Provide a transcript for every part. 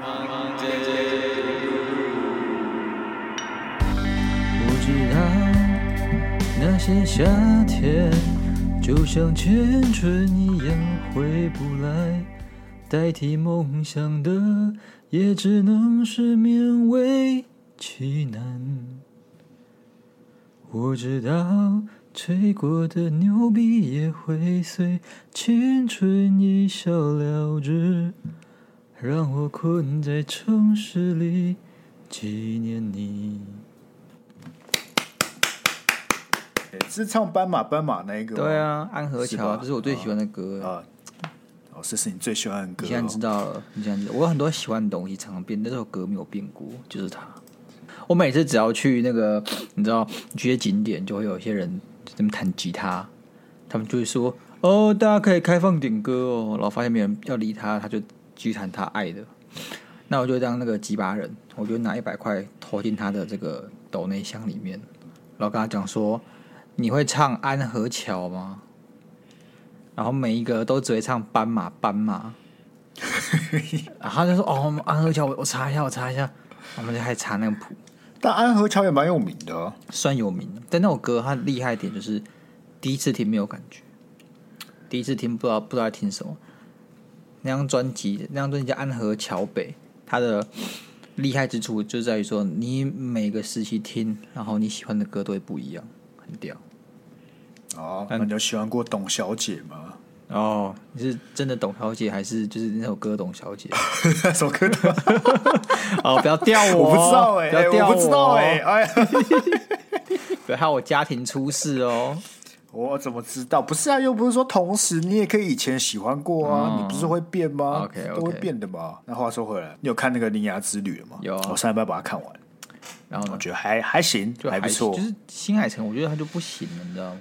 我知道那些夏天就像青春一样回不来，代替梦想的也只能是勉为其难。我知道吹过的牛逼也会随青春一笑了之，让我困在城市里纪念你。是唱斑马斑马那一个？对啊，安河桥，这是我最喜欢的歌啊。哦，这是你最喜欢的歌。你现在知道了，你现在知道，我有很多喜欢的东西，常常变，但这首歌没有变过，就是它。我每次只要去那个，你知道，去些景点，就会有一些人在那弹吉他，他们就会说：“哦，大家可以开放点歌哦。”然后发现没人要理他，他就继续弹他爱的。那我就当那个几把人，我就拿一百块投进他的这个斗内箱里面，然后跟他讲说。你会唱《安河桥》吗？然后每一个都只会唱斑马斑马，然后他就说：“哦，安河桥，我我查一下，我查一下。”我们就开始查那个谱。但安河桥也蛮有名的，算有名的。但那首歌它厉害一点就是第一次听没有感觉，第一次听不知道不知道在听什么。那张专辑，那张专辑叫《安河桥北》，它的厉害之处就在于说，你每个时期听，然后你喜欢的歌都会不一样，很屌。哦，那你有喜欢过董小姐吗？哦，你是真的董小姐，还是就是那首歌董小姐？那首歌的？哦，不要吊我，我不知道哎、欸，不要吊我，我不知道哎、欸，哎 不要害我家庭出事哦。我怎么知道？不是啊，又不是说同时，你也可以以前喜欢过啊，嗯、你不是会变吗？OK，, okay. 都会变的嘛。那话说回来，你有看那个《铃芽之旅》了吗？有，我上礼拜把它看完，然后我觉得还还行，就还，还不错。就是新海诚，我觉得他就不行了，你知道吗？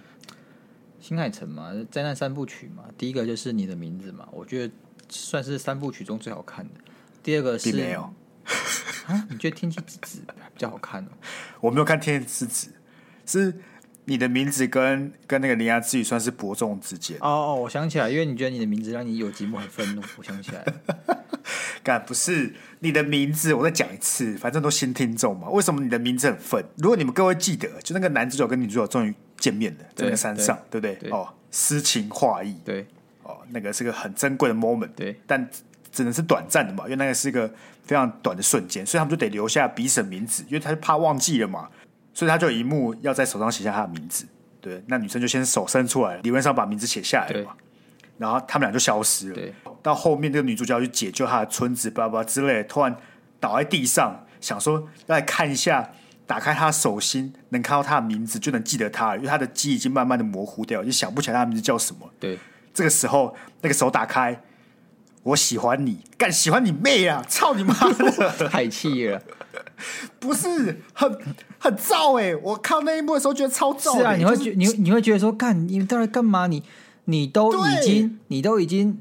新海诚嘛，灾难三部曲嘛，第一个就是你的名字嘛，我觉得算是三部曲中最好看的。第二个是没有啊？你觉得天气之子比较好看哦？我没有看天气之子，是你的名字跟跟那个铃芽之语算是伯仲之间。哦哦，我想起来，因为你觉得你的名字让你有寂寞很愤怒，我想起来了。干不是你的名字，我再讲一次，反正都新听众嘛。为什么你的名字很愤？如果你们各位记得，就那个男主角跟女主角终于。见面了在那个山上，对，对不对，对？哦，诗情画意，对，哦，那个是个很珍贵的 moment，对，但只能是短暂的嘛，因为那个是一个非常短的瞬间，所以他们就得留下彼此名字，因为他就怕忘记了嘛，所以他就有一幕要在手上写下他的名字，对，那女生就先手伸出来，理论上把名字写下来了嘛，然后他们俩就消失了，对，到后面这个女主角要去解救她的村子，巴拉巴拉之类的，突然倒在地上，想说要来看一下。打开他手心，能看到她的名字，就能记得他，因为她的记忆已经慢慢的模糊掉，就想不起来他的名字叫什么。对，这个时候那个手打开，我喜欢你，干喜欢你妹啊！操你妈的，太气了，不是很很燥哎、欸！我看那一幕的时候觉得超燥、欸。是啊，你会觉、就是、你你会觉得说，干你到底干嘛？你你都已经你都已经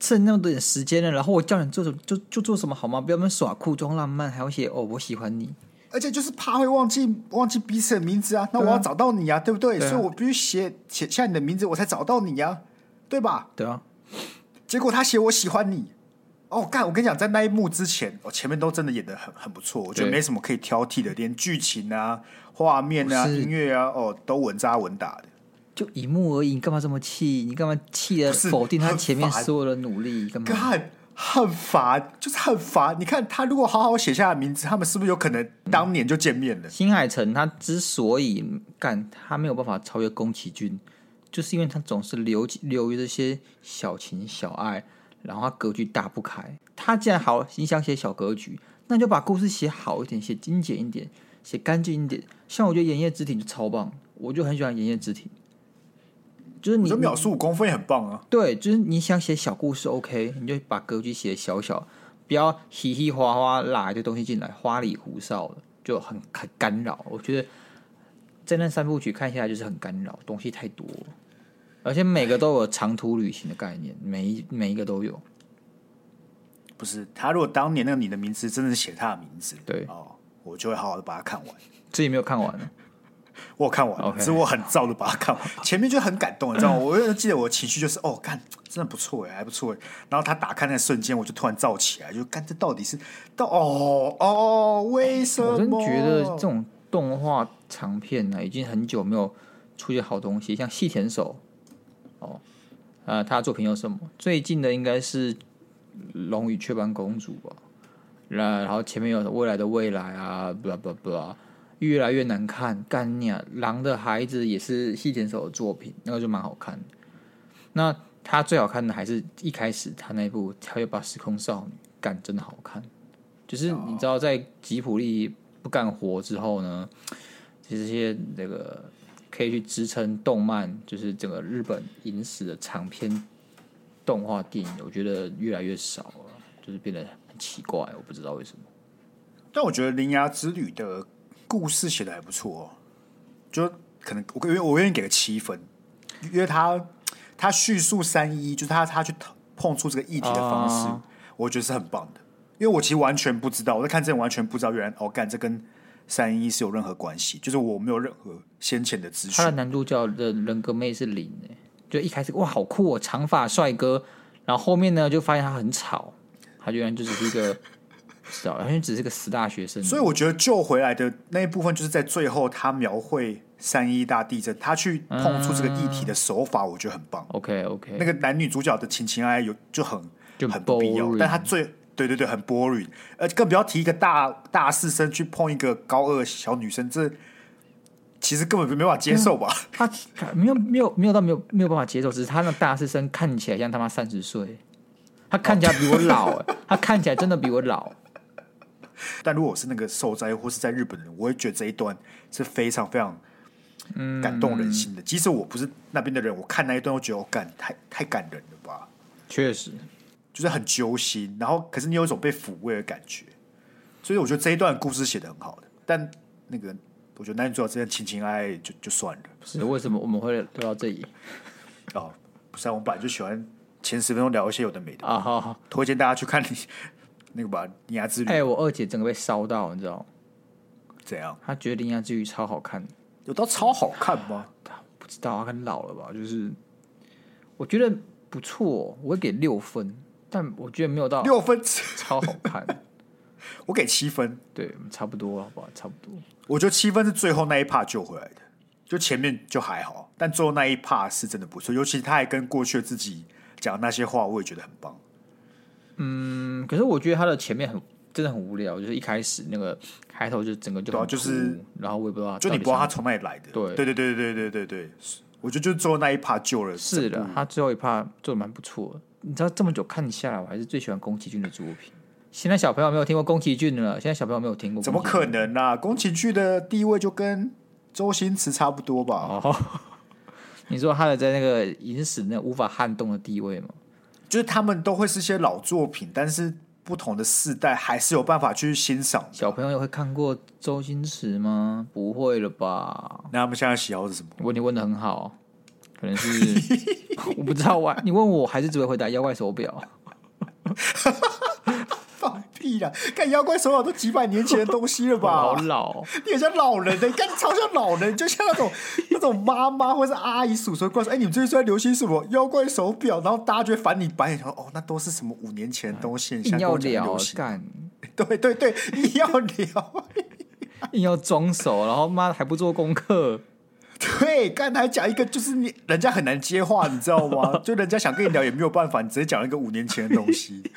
剩那么多点时间了，然后我叫你做什么就就做什么好吗？不要那么耍酷装浪漫，还要写哦，我喜欢你。而且就是怕会忘记忘记彼此的名字啊，那我要找到你啊，对不对？所以我必须写写下你的名字，我才找到你啊，对吧？对啊。结果他写我喜欢你，哦，干！我跟你讲，在那一幕之前，我前面都真的演的很很不错，我觉得没什么可以挑剔的，连剧情啊、画面啊、音乐啊，哦，都稳扎稳打的。就一幕而已，你干嘛这么气？你干嘛气的否定他前面所有的努力？干嘛？很烦，就是很烦。你看他如果好好写下的名字，他们是不是有可能当年就见面了？新海诚他之所以干，他没有办法超越宫崎骏，就是因为他总是留留于这些小情小爱，然后他格局打不开。他既然好，你想写小格局，那就把故事写好一点，写精简一点，写干净一点。像我觉得《炎夜之庭》就超棒，我就很喜欢《炎夜之庭》。就是你，这秒速五公分也很棒啊！对，就是你想写小故事，OK，你就把格局写小小，不要嘻嘻哗哗拉一堆东西进来，花里胡哨的，就很很干扰。我觉得在那三部曲看下来就是很干扰，东西太多，而且每个都有长途旅行的概念，每一每一个都有。不是他，如果当年那个你的名字真的是写他的名字，对哦，我就会好好的把它看完。自己没有看完呢？我有看完了，只是我很燥的把它看完。前面就很感动，你知道吗？我记得我的情绪就是哦，看，真的不错哎，还不错哎。然后他打开那瞬间，我就突然燥起来，就看，这到底是到哦哦，为什么？我真觉得这种动画长片呢，已经很久没有出现好东西，像细田守哦，呃，他的作品有什么？最近的应该是《龙与雀斑公主》吧。然后前面有未来的未来啊，blah blah blah，越来越难看。干你啊，狼的孩子也是细田守的作品，那个就蛮好看。那他最好看的还是一开始他那部《跳跃吧时空少女》，干真的好看。就是你知道，在吉普力不干活之后呢，其实这些那个可以去支撑动漫，就是整个日本影史的长篇动画电影，我觉得越来越少了，就是变得很。奇怪，我不知道为什么。但我觉得《铃芽之旅》的故事写的还不错哦，就可能我因为我愿意给个七分，因为他他叙述三一，就是他他去碰触这个议题的方式，啊、我觉得是很棒的。因为我其实完全不知道，我在看之前完全不知道，原来哦，干这跟三一是有任何关系，就是我没有任何先前的资讯。他的男主角的人格魅是零诶，就一开始哇好酷哦，长发帅哥，然后后面呢就发现他很吵。他居然就只是一个，是啊，好像只是个死大学生。所以我觉得救回来的那一部分，就是在最后他描绘三一大地震，他去碰触这个议题的手法，我觉得很棒。OK OK，那个男女主角的情情爱爱有就很就很不必要，但他最对对对很 boring，呃，更不要提一个大大四生去碰一个高二小女生，这其实根本没办法接受吧？他没有没有没有到没有没有办法接受，只是他那大四生看起来像他妈三十岁。他看起来比我老，欸，他看起来真的比我老。但如果我是那个受灾或是在日本人，我会觉得这一段是非常非常感动人心的。嗯、即使我不是那边的人，我看那一段，我觉得我感太太感人了吧？确实，就是很揪心。然后，可是你有一种被抚慰的感觉。所以我觉得这一段故事写的很好的。但那个，我觉得男女主角之间情情爱爱就就算了。是为什么我们会聊到这里？哦，不是，我们本来就喜欢。前十分钟聊一些有的没的啊，好好，推荐大家去看你那个吧，《铃芽之旅》。哎，我二姐整个被烧到，你知道？怎样？她觉得《铃芽之旅》超好看，有到超好看吗？不知道，她很老了吧？就是我觉得不错，我会给六分，但我觉得没有到六分，超好看。我给七分，对，差不多，好不好？差不多。我觉得七分是最后那一 part 救回来的，就前面就还好，但最后那一 part 是真的不错，尤其他还跟过去的自己。讲那些话，我也觉得很棒。嗯，可是我觉得他的前面很真的很无聊，就是一开始那个开头就整个就对、啊，就是然后我也不知道，就你不知道他从哪里来的。对，对，对，对，对，对，对，对，我觉得就最后那一趴救了。是的，他最后一趴做的蛮不错的。你知道这么久看下来，我还是最喜欢宫崎骏的作品。现在小朋友没有听过宫崎骏了，现在小朋友没有听过，怎么可能呢、啊？宫崎骏的地位就跟周星驰差不多吧？哦你说他的在那个影史那无法撼动的地位吗？就是他们都会是些老作品，但是不同的世代还是有办法去欣赏。小朋友也会看过周星驰吗？不会了吧？那他们现在喜好是什么？问题问的很好，可能是 我不知道。我你问我还是只会回答妖怪手表。放屁啦！看妖怪手表都几百年前的东西了吧？好老，你很像老人的，你看你超像老人，就像那种 那种妈妈或者是阿姨叔叔过来说：“哎、欸，你们最近在流行什么妖怪手表？”然后大家就会翻你白眼说：“哦，那都是什么五年前的东西？”你要聊干，对对对，你要聊，硬要装熟，然后妈还不做功课。对，刚才讲一个就是你人家很难接话，你知道吗？就人家想跟你聊也没有办法，你直接讲一个五年前的东西。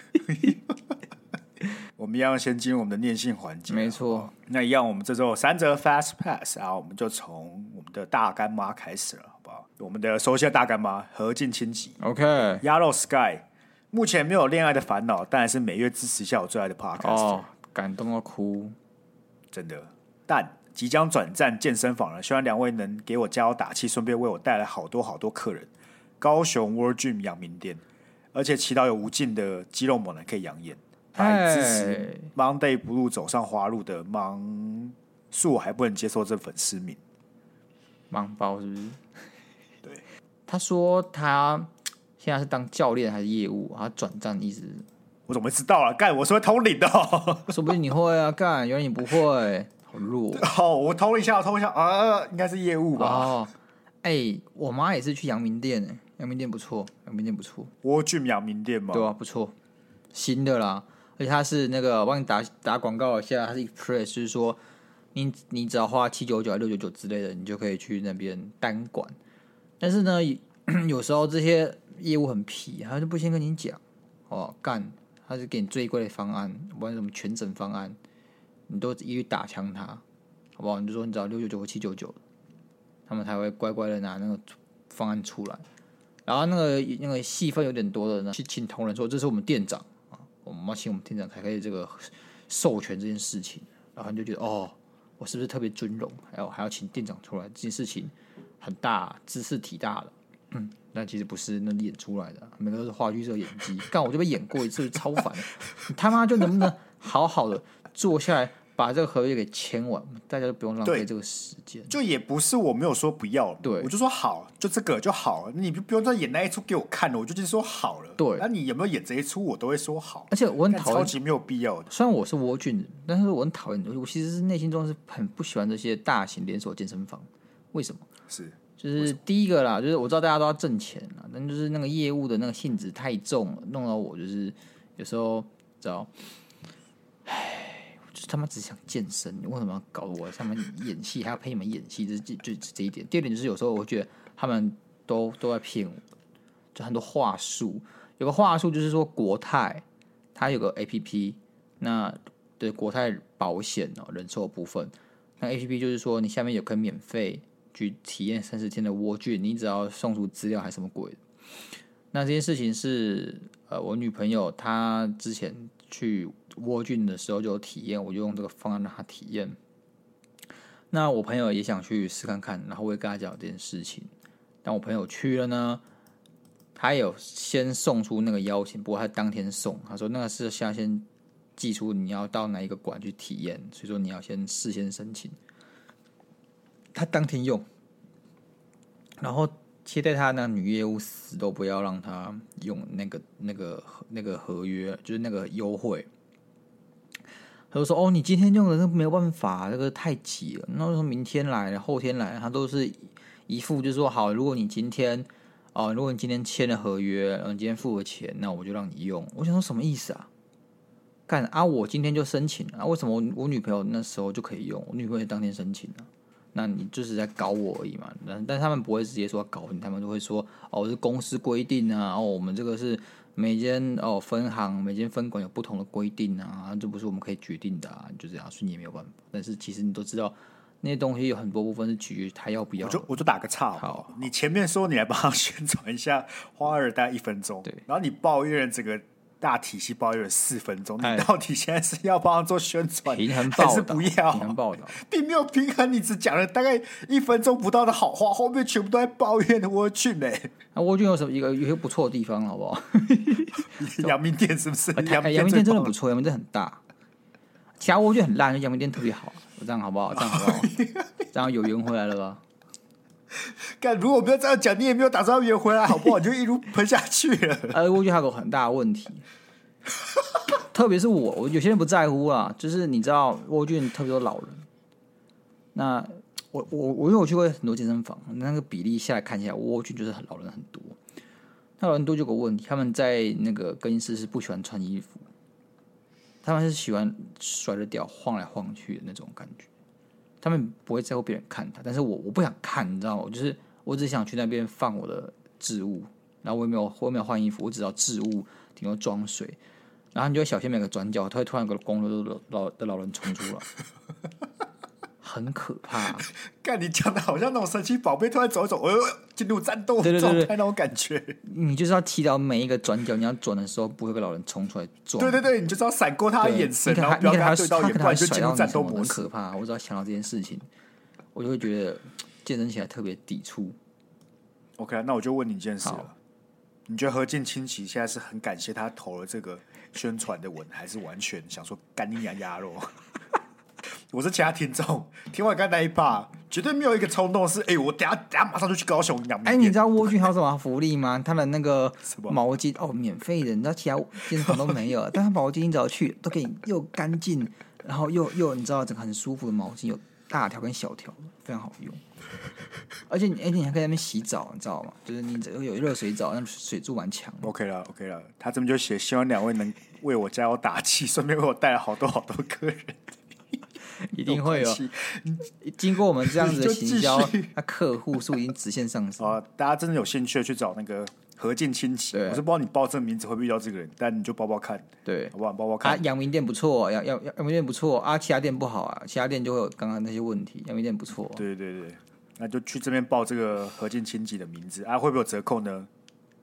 我们一样先进入我们的念信环节，没错。那一样，我们这周有三折 Fast Pass，啊我们就从我们的大干妈开始了，好不好？我们的熟悉的大干妈何静清吉，OK。Yellow Sky 目前没有恋爱的烦恼，但是每月支持一下我最爱的 Podcast，哦，感动到哭，真的。但即将转战健身房了，希望两位能给我加油打气，顺便为我带来好多好多客人。高雄 World Gym 阳明店，而且祈祷有无尽的肌肉猛男可以养眼。来支持 Monday Blue 走上花路的芒树，我还不能接受这粉丝名。盲包是不是？对，他说他现在是当教练还是业务？他转战一直，我怎么会知道啊？干，我是会通灵的，说不定你会啊！干，原来你不会，好弱哦！我偷一下，我偷一下啊，应该是业务吧？哦，哎、欸，我妈也是去阳明店，阳明店不错，阳明店不错。我去阳明店嘛？对啊，不错，新的啦，而且它是那个，我帮你打打广告一下，它是 Express，就是说你你只要花七九九、六九九之类的，你就可以去那边单管。但是呢，有时候这些业务很皮，他就不先跟你讲哦，干，他就给你最贵的方案，不管什么全诊方案。你都一律打枪他，好不好？你就说你找六九九或七九九，他们才会乖乖的拿那个方案出来。然后那个那个戏份有点多的呢，去请同仁说这是我们店长啊，我们要请我们店长才可以这个授权这件事情。然后你就觉得哦，我是不是特别尊荣？还有还要请店长出来，这件事情很大，知识体大的。嗯，但其实不是那演出来的，每个都是话剧社演技。干我就被演过一次，超烦。你 他妈就能不能好好的坐下来？把这个合约给签完，大家都不用浪费这个时间。就也不是我没有说不要，对，我就说好，就这个就好了，你就不用再演那一出给我看了，我就直接说好了。对，那你有没有演这一出，我都会说好。而且我很讨厌，超级没有必要的。虽然我是窝俊，但是我很讨厌，我其实是内心中是很不喜欢这些大型连锁健身房。为什么？是，就是第一个啦，就是我知道大家都要挣钱啦，但就是那个业务的那个性质太重了，弄到我就是有时候知道。他们只想健身，你为什么要搞我？他们演戏还要陪你们演戏，这就就这一点。第二点就是有时候我觉得他们都都在骗我，就很多话术。有个话术就是说国泰它有个 APP，那对国泰保险哦人寿部分，那 APP 就是说你下面有可以免费去体验三十天的窝俊，你只要送出资料还是什么鬼。那这件事情是呃我女朋友她之前去。窝俊的时候就有体验，我就用这个方案让他体验。那我朋友也想去试看看，然后我也跟他讲这件事情。但我朋友去了呢，他有先送出那个邀请，不过他当天送，他说那个是下先寄出你要到哪一个馆去体验，所以说你要先事先申请。他当天用，然后接待他那女业务死都不要让他用那个那个那个合约，就是那个优惠。他就说：“哦，你今天用的那没有办法，这个太急了。那说明天来，后天来，他都是一副就是说好。如果你今天哦，如果你今天签了合约，然后你今天付了钱，那我就让你用。我想说什么意思啊？干啊！我今天就申请啊？为什么我我女朋友那时候就可以用？我女朋友当天申请啊？那你就是在搞我而已嘛？但但他们不会直接说搞你，他们就会说哦，是公司规定啊。哦，我们这个是。”每间哦分行，每间分馆有不同的规定啊，这不是我们可以决定的啊，就这样，所以你也没有办法。但是其实你都知道，那些东西有很多部分是取决于他要不要。我就我就打个岔好，好，你前面说你来帮他宣传一下花二代一分钟，对，然后你抱怨这个。大体系抱怨了四分钟，你到底现在是要帮他做宣传，平衡还是不要？平衡报道，并没有平衡，你只讲了大概一分钟不到的好话，后面全部都在抱怨的窝俊呢。那窝俊有什么一个有一个不错的地方，好不好？阳明店是不是？阳明店，真的不错，阳明店很大。其他窝俊很烂，阳明店特别好。这样好不好？这样好不好？这样有缘回来了吧？干，如果不要这样讲，你也没有打算要圆回来，好不好？你就一路喷下去了。呃，窝俊还有个很大的问题，特别是我，我有些人不在乎啊，就是你知道，窝俊特别多老人。那我我我因为我去过很多健身房，那个比例下来看起来，窝俊就是很老人很多。那老人多就有个问题，他们在那个更衣室是不喜欢穿衣服，他们是喜欢甩着屌晃来晃去的那种感觉。他们不会在乎别人看他，但是我我不想看，你知道吗？就是我只想去那边放我的置物，然后我也没有我也没有换衣服，我只要置物顶多装水，然后你就会小心每个转角，他会突然有个光溜溜的老的老人冲出来，很可怕。看，你讲的好像那种神奇宝贝突然走一走，呃，进入战斗状态那种感觉。你就是要踢到每一个转角，你要转的时候不会被老人冲出来撞。对对对，你就知道闪过他的眼神，然后不要跟他对到眼，不然就进入战斗模式。很可怕，我只要想到这件事情，我就会觉得健身起来特别抵触。OK，那我就问你一件事了，你觉得何进清奇现在是很感谢他投了这个宣传的文，还是完全想说干你娘鸭肉？我是其他听众，听完刚才那一把，绝对没有一个冲动是，哎、欸，我等下等下马上就去高雄养。哎、欸，你知道蜗居还有什么福利吗？他的那个毛巾哦，免费的，你知道其他健身房都没有，但他毛巾你只要去都可以又干净，然后又又你知道，这个很舒服的毛巾，有大条跟小条，非常好用。而且你，而且，你还可以在那边洗澡，你知道吗？就是你只要有热水澡，那水柱蛮强。OK 了，OK 了。他这边就写，希望两位能为我加油打气，顺便为我带来好多好多客人。一定会有，经过我们这样子的 行销，那客户数已经直线上升。啊，大家真的有兴趣去找那个和敬清洁。我是不知道你报这个名字会不会遇到这个人，但你就报报看，对，好不好？报报看。啊，阳明店不错，阳阳阳明店不错啊，其他店不好啊，其他店就会有刚刚那些问题。阳明店不错，对对对，那就去这边报这个和敬清洁的名字啊，会不会有折扣呢？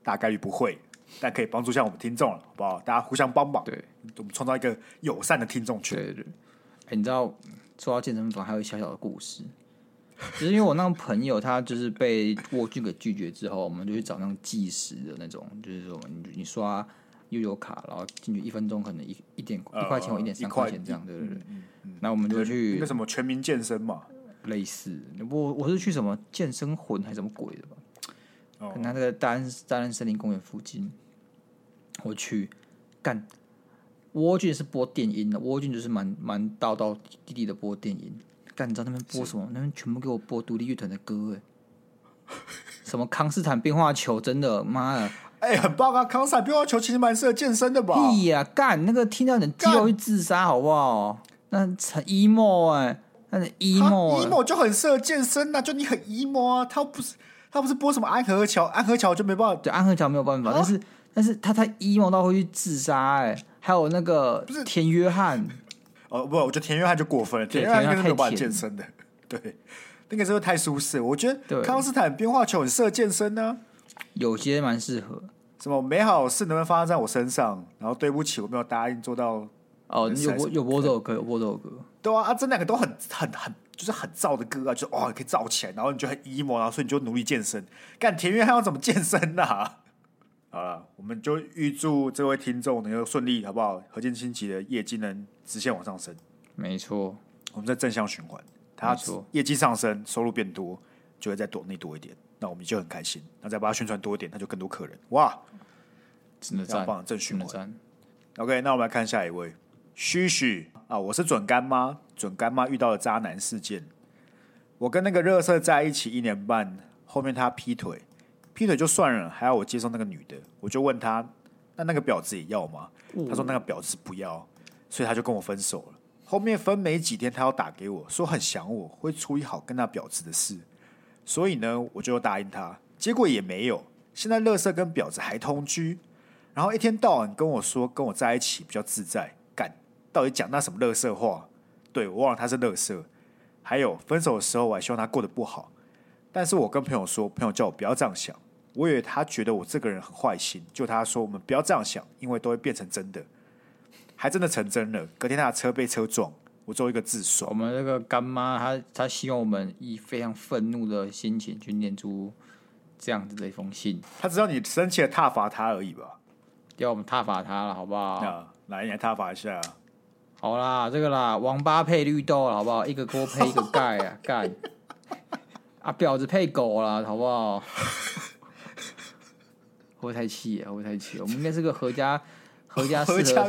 大概率不会，但可以帮助一下我们听众了，好不好？大家互相帮忙，对，我们创造一个友善的听众群。对对对，哎，你知道？说到健身房，还有小小的故事，就是因为我那个朋友，他就是被沃俊给拒绝之后，我们就去找那种计时的那种，就是说你你刷悠游卡，然后进去一分钟可能一一点一块钱或一点三块钱这样，对对对。那我们就去那个什么全民健身嘛，类似。我我是去什么健身魂还是什么鬼的吧？哦，那个大安大安森林公园附近，我去干。沃俊是播电音的，蜗俊就是蛮蛮道道地地的播电音。干，你知道那边播什么？是那边全部给我播独立乐团的歌，哎，什么康斯坦变化球，真的妈的，哎、欸，很棒啊！康斯坦变化球其实蛮适合健身的吧？屁呀、啊，干那个听到人肌肉会自杀，好不好？那很 emo 哎，那 emo emo 就很适合健身呐、啊，就你很 emo 啊，他不是他不是播什么安河桥，安河桥就没办法，对，安河桥没有办法，啊、但是但是他太 emo 到会去自杀，哎。还有那个不是田约翰哦，不，我觉得田约翰就过分了。田约翰应该是没有办法健身的，对，那个时候太舒适。我觉得康斯坦变化球很适合健身呢，有些蛮适合。什么美好事能不能发生在我身上？然后对不起，我没有答应做到。哦，有播有播这首歌，有播这首歌。对啊，啊，这两个都很很很，就是很燥的歌啊，就哇可以燥起来，然后你就很 emo，然后所以你就努力健身。干田约翰要怎么健身呢？好了，我们就预祝这位听众能够顺利，好不好？何建清奇的业绩能直线往上升。没错，我们在正向循环，他业绩上升，收入变多，就会再多那多一点，那我们就很开心。那再把它宣传多一点，那就更多客人。哇，真的赞，正循环。OK，那我们来看下一位，嘘嘘啊，我是准干妈，准干妈遇到了渣男事件。我跟那个热色在一起一年半，后面他劈腿。劈腿就算了，还要我接受那个女的，我就问他，那那个婊子也要吗？他说那个婊子不要，所以他就跟我分手了。后面分没几天，他要打给我说很想我，会处理好跟那婊子的事，所以呢，我就答应他。结果也没有，现在乐色跟婊子还同居，然后一天到晚跟我说跟我在一起比较自在，干，到底讲那什么乐色话？对，我忘了他是乐色。还有分手的时候，我还希望他过得不好，但是我跟朋友说，朋友叫我不要这样想。我以为他觉得我这个人很坏心，就他说我们不要这样想，因为都会变成真的，还真的成真了。隔天他的车被车撞，我做一个自首。我们那个干妈，她她希望我们以非常愤怒的心情去念出这样子的一封信。他知道你生气了，挞伐他而已吧？要我们挞伐他了，好不好？来，你来挞伐一下。好啦，这个啦，王八配绿豆了，好不好？一个锅配一个盖啊，盖啊，婊子配狗了，好不好？会不会太气啊？会不会太气？我们应该是个合家、合家合家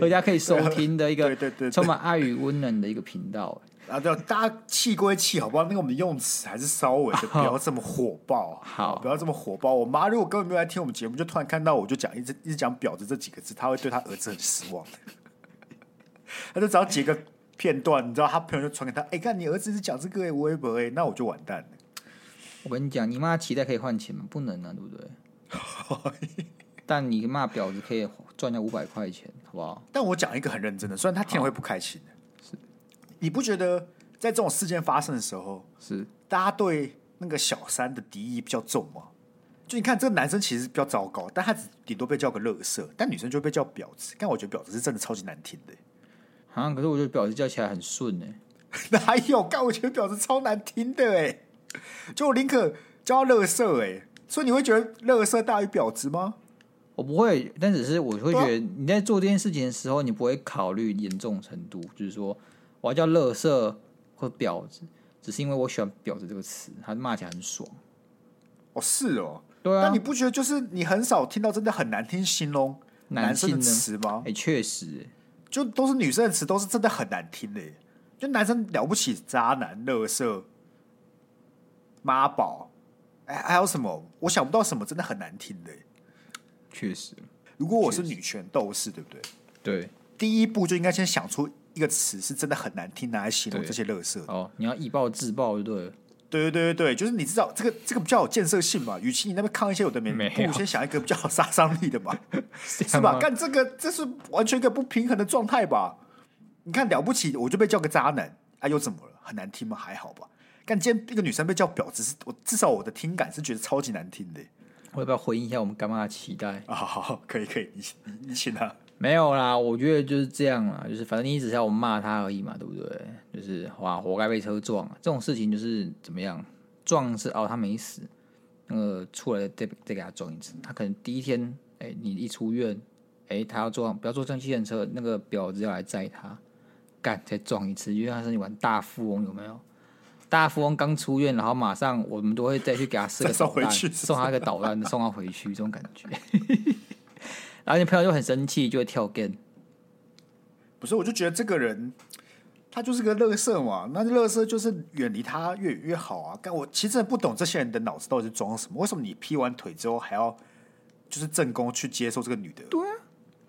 合家可以收听的一个充满爱与温暖的一个频道。啊，对，大家气归气，好不好？那个我们的用词还是稍微的 不要这么火爆，好，不要这么火爆。我妈如果根本没有来听我们节目，就突然看到我就讲一直一直讲“婊子”这几个字，她会对她儿子很失望。她就只要截个片段，你知道，他朋友就传给他，哎，看你儿子是讲这个，哎，我也不会，那我就完蛋了。我跟你讲，你妈期待可以换钱吗？不能啊，对不对？但你骂婊子可以赚掉五百块钱，好不好？但我讲一个很认真的，虽然他听了会不开心的，是你不觉得在这种事件发生的时候，是大家对那个小三的敌意比较重吗？就你看这个男生其实比较糟糕，但他只顶多被叫个乐色，但女生就被叫婊子。但我觉得婊子是真的超级难听的，啊！可是我觉得婊子叫起来很顺呢。哪有？但我觉得婊子超难听的哎，就我宁可叫他垃圾哎。所以你会觉得乐色大于婊子吗？我不会，但只是我会觉得你在做这件事情的时候，你不会考虑严重程度，就是说我要叫乐色或婊子，只是因为我喜欢婊子这个词，他骂起来很爽。哦，是哦，对啊。那你不觉得就是你很少听到真的很难听形容男生的词吗？哎，确实，就都是女生的词，都是真的很难听的。就男生了不起，渣男、乐色、妈宝，哎，还有什么？我想不到什么真的很难听的。确实，如果我是女权斗士，对不对？对，第一步就应该先想出一个词是真的很难听，拿来形容这些乐色。哦，你要以暴制暴，对不对？对对对对，就是你知道这个这个比较有建设性嘛？与其你那边抗一些有的没，不如先想一个比较有杀伤力的嘛，是吧？干这个这是完全一个不平衡的状态吧？你看了不起，我就被叫个渣男，啊又怎么了？很难听吗？还好吧？干今天一个女生被叫婊子，是我至少我的听感是觉得超级难听的。我要不要回应一下我们干妈的期待啊？好，好，可以可以，你你你请他。没有啦，我觉得就是这样啦，就是反正你只是要我骂他而已嘛，对不对？就是哇，活该被车撞，这种事情就是怎么样？撞是哦，他没死，那个出来再再给他撞一次。他可能第一天，哎，你一出院，哎，他要撞，不要坐正气人车，那个婊子要来载他，干再撞一次，因为他是你玩大富翁有没有？大富翁刚出院，然后马上我们都会再去给他射个导弹，送他一个导弹，送他回去，这种感觉。然后你朋友就很生气，就会跳 game。不是，我就觉得这个人。他就是个乐色嘛，那乐色就是远离他越越好啊！但我其实不懂这些人的脑子到底是装什么？为什么你劈完腿之后还要就是正宫去接受这个女的？对啊，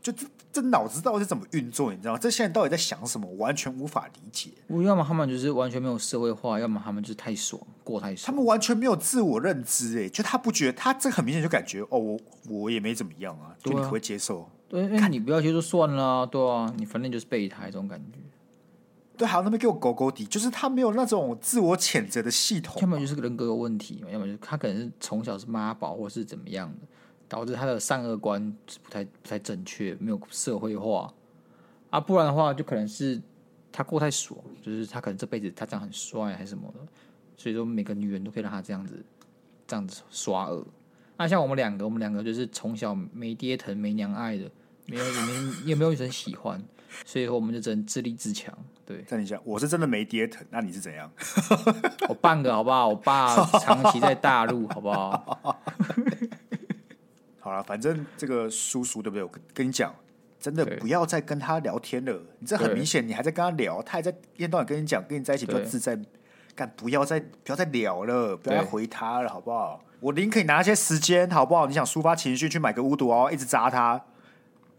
就这这脑子到底是怎么运作？你知道吗？这些人到底在想什么？我完全无法理解。我要么他们就是完全没有社会化，要么他们就是太爽过太爽。他们完全没有自我认知，哎，就他不觉得他这很明显就感觉哦，我我也没怎么样啊，就你可不可以接受？对，看你不要接受算了，对啊，你反正就是备胎这种感觉。对，还有那边给我狗狗底，就是他没有那种自我谴责的系统，要么就是人格有问题嘛，要么就是他可能是从小是妈宝或是怎么样的，导致他的善恶观不太不太正确，没有社会化啊，不然的话就可能是他过太爽，就是他可能这辈子他这样很帅还是什么的，所以说每个女人都可以让他这样子这样子刷恶。那像我们两个，我们两个就是从小没爹疼没娘爱的，没有也没也没有女生喜欢。所以说，我们就只能自立自强。对，再你讲，我是真的没爹疼，那你是怎样？我半个好不好？我爸长期在大陆，好不好？好了，反正这个叔叔对不对？我跟你讲，真的不要再跟他聊天了。你这很明显，你还在跟他聊，他还在一天到晚跟你讲，跟你在一起比较自在。干，不要再不要再聊了，不要再回他了，好不好？我宁可以拿一些时间，好不好？你想抒发情绪，去买个巫毒哦，一直扎他。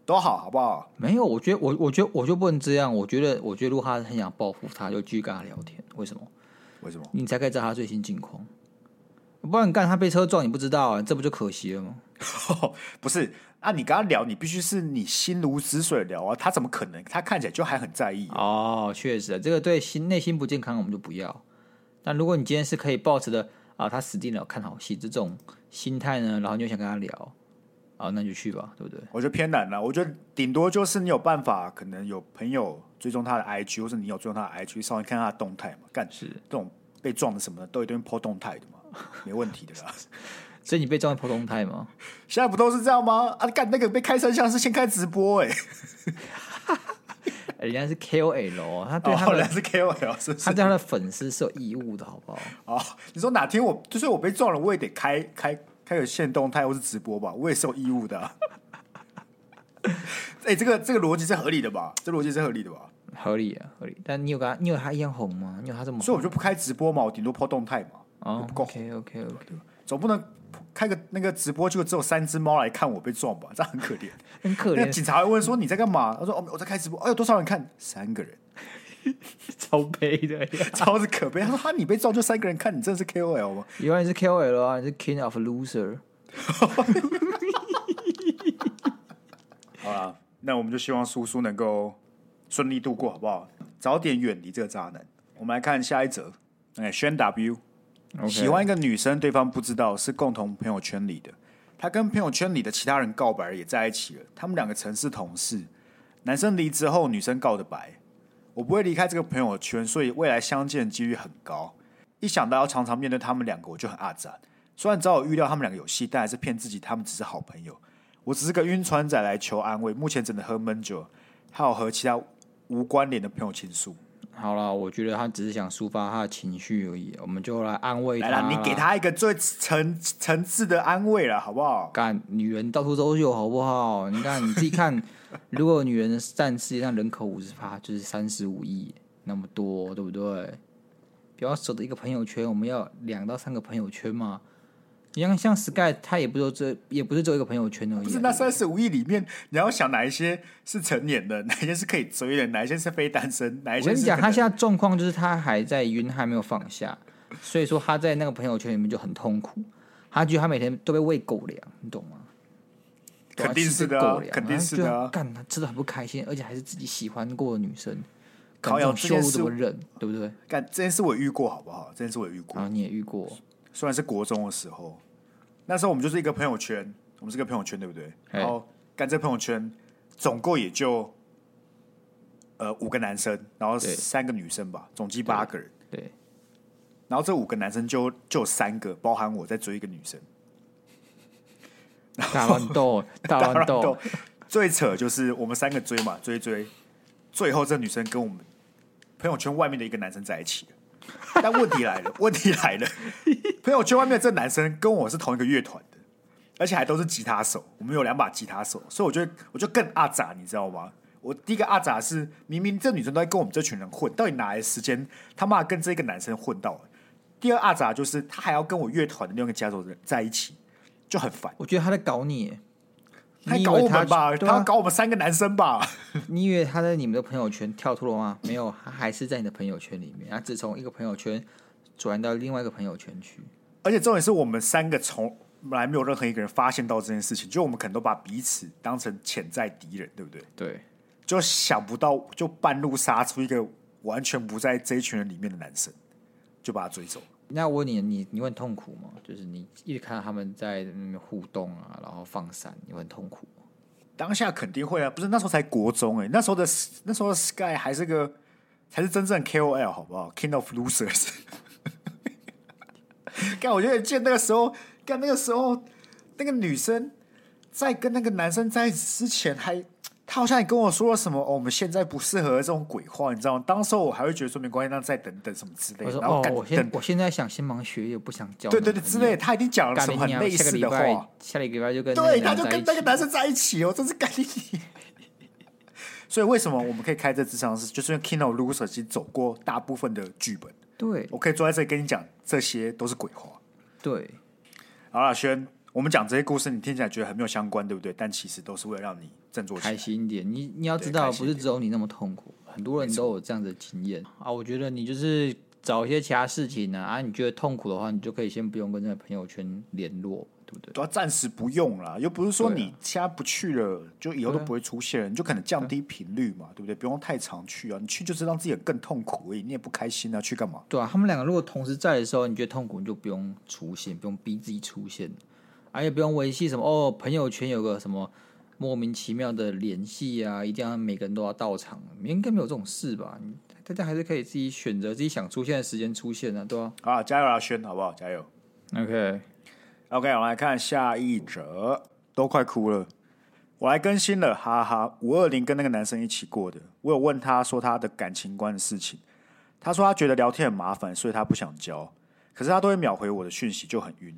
都好，好不好？没有，我觉得我，我觉得我就不能这样。我觉得，我觉得，如果他很想报复，他就继续跟他聊天。为什么？为什么？你才可以知道他最新近况。不然，你干他被车撞，你不知道啊，这不就可惜了吗？不是啊，你跟他聊，你必须是你心如止水聊啊。他怎么可能？他看起来就还很在意哦。确实，这个对心内心不健康，我们就不要。但如果你今天是可以抱持的啊，他死定了，看好戏这种心态呢，然后你就想跟他聊。啊，那就去吧，对不对？我觉得偏难了。我觉得顶多就是你有办法，可能有朋友追踪他的 IG，或者你有追踪他的 IG，稍微看他的动态嘛。干是这种被撞的什么的，都一定 po 动态的嘛，没问题的啦。所以你被撞 po 动态吗？现在不都是这样吗？啊，干那个被开成像是先开直播哎、欸，人家是 KOL，他对他们、哦、是 KOL，是不是？他对他的粉丝是有义务的，好不好？哦，你说哪天我就是我被撞了，我也得开开。开个限动态或是直播吧，我也是有义务的、啊。哎、欸，这个这个逻辑是合理的吧？这逻辑是合理的吧？合理啊，合理。但你有跟他，你有他一样红吗？你有他这么红？所以我就不开直播嘛，我顶多 po 动态嘛。哦，OK OK OK，总不能开个那个直播，就只有三只猫来看我被撞吧？这样很可怜，很可怜。那警察会问说你在干嘛？他说哦，我在开直播。哎有，多少人看？三个人。超悲的，超是可悲。他说：“哈，你被撞就三个人看，你真的是 KOL 吗？原来你是 KOL 啊，你是 King of Loser。”好啦，那我们就希望叔叔能够顺利度过，好不好？早点远离这个渣男。我们来看下一则。哎，宣 W、okay. 喜欢一个女生，对方不知道是共同朋友圈里的。他跟朋友圈里的其他人告白，也在一起了。他们两个曾是同事。男生离职后，女生告的白。我不会离开这个朋友圈，所以未来相见几率很高。一想到要常常面对他们两个，我就很阿杂。虽然早有预料他们两个有戏，但还是骗自己，他们只是好朋友。我只是个晕船仔来求安慰，目前只能喝闷酒，还有和其他无关联的朋友倾诉。好了，我觉得他只是想抒发他的情绪而已，我们就来安慰他。来了，你给他一个最层层次的安慰了，好不好？干，女人到处都有，好不好？你看你自己看，如果女人占世界上人口五十趴，就是三十五亿，那么多，对不对？不要守着一个朋友圈，我们要两到三个朋友圈嘛。你像像 Sky，他也不是这，也不是只有一个朋友圈而已。不是那三十五亿里面，你要想哪一些是成年的，哪一些是可以追的，哪一些是非单身，哪一些是？我跟你讲，他现在状况就是他还在晕，还没有放下，所以说他在那个朋友圈里面就很痛苦。他觉得他每天都被喂狗粮，你懂吗？肯定是的、啊，肯定是的、啊。干他吃的很不开心，而且还是自己喜欢过的女生，搞这种羞辱怎么忍？对不对？干这件事我也遇过，好不好？这件事我也遇过。啊，你也遇过？虽然是国中的时候。那时候我们就是一个朋友圈，我们是个朋友圈，对不对？然后干这朋友圈，总共也就呃五个男生，然后三个女生吧，总计八个人。对。对然后这五个男生就就有三个，包含我在追一个女生。大乱斗，大乱斗。最扯就是我们三个追嘛，追追，最后这女生跟我们朋友圈外面的一个男生在一起了。但问题来了，问题来了，朋友圈外面这男生跟我是同一个乐团的，而且还都是吉他手，我们有两把吉他手，所以我觉得我就更阿杂，你知道吗？我第一个阿杂是明明这女生都在跟我们这群人混，到底哪来时间他妈跟这个男生混到了？第二阿杂就是他还要跟我乐团的另外一个吉他手人在一起，就很烦。我觉得他在搞你。他搞我们吧，他要搞我们三个男生吧？你以为他在你们的朋友圈跳脱了吗？没有，他还是在你的朋友圈里面。他只从一个朋友圈转到另外一个朋友圈去。而且重点是我们三个从来没有任何一个人发现到这件事情，就我们可能都把彼此当成潜在敌人，对不对？对，就想不到，就半路杀出一个完全不在这一群人里面的男生，就把他追走。那我问你，你你会很痛苦吗？就是你一直看到他们在那边互动啊，然后放闪，你会很痛苦吗？当下肯定会啊，不是那时候才国中哎、那时候的那时候的 Sky 还是个才是真正 KOL 好不好？King of Losers。干，我觉得记得那个时候，干那个时候那个女生在跟那个男生在一起之前还。他好像也跟我说了什么哦，我们现在不适合这种鬼话，你知道吗？当时我还会觉得说没关系，那再等等什么之类的。我说然后哦，我现我现在想先忙学业，不想交。对对对，之类的，他已经讲了什么很类似的话。下个礼拜就跟对，他就跟那个男生在一起哦，真是干你。所以为什么我们可以开这智商室？就是因为 King of Loser 其实走过大部分的剧本。对，我可以坐在这里跟你讲，这些都是鬼话。对，好了，轩。我们讲这些故事，你听起来觉得很没有相关，对不对？但其实都是为了让你振作起来，开心一点。你你要知道，不是只有你那么痛苦，很多人都有这样的经验啊。我觉得你就是找一些其他事情呢啊，啊，你觉得痛苦的话，你就可以先不用跟这个朋友圈联络，对不对？都要暂时不用啦，又不是说你现在不去了，就以后都不会出现了，你就可能降低频率嘛，对不对？不用太常去啊，你去就是让自己更痛苦而已，你也不开心啊，去干嘛？对啊，他们两个如果同时在的时候，你觉得痛苦，你就不用出现，不用逼自己出现。而且不用维系什么哦，朋友圈有个什么莫名其妙的联系啊，一定要每个人都要到场，应该没有这种事吧？大家还是可以自己选择自己想出现的时间出现啊，对吧？好，加油啊，轩，好不好？加油。OK，OK，、okay. okay, 我们来看下一则，都快哭了。我来更新了，哈哈。五二零跟那个男生一起过的，我有问他说他的感情观的事情，他说他觉得聊天很麻烦，所以他不想交，可是他都会秒回我的讯息，就很晕。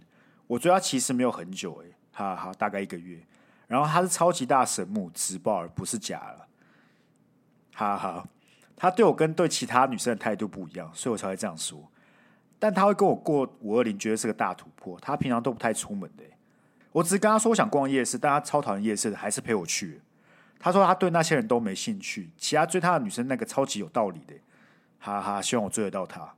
我追他其实没有很久，哎，哈哈，大概一个月。然后他是超级大神木，直爆而不是假了，哈哈。他对我跟对其他女生的态度不一样，所以我才会这样说。但他会跟我过五二零，觉得是个大突破。他平常都不太出门的，我只是跟他说我想逛夜市，但他超讨厌夜市的，还是陪我去。他说他对那些人都没兴趣，其他追他的女生那个超级有道理的，哈哈。希望我追得到他。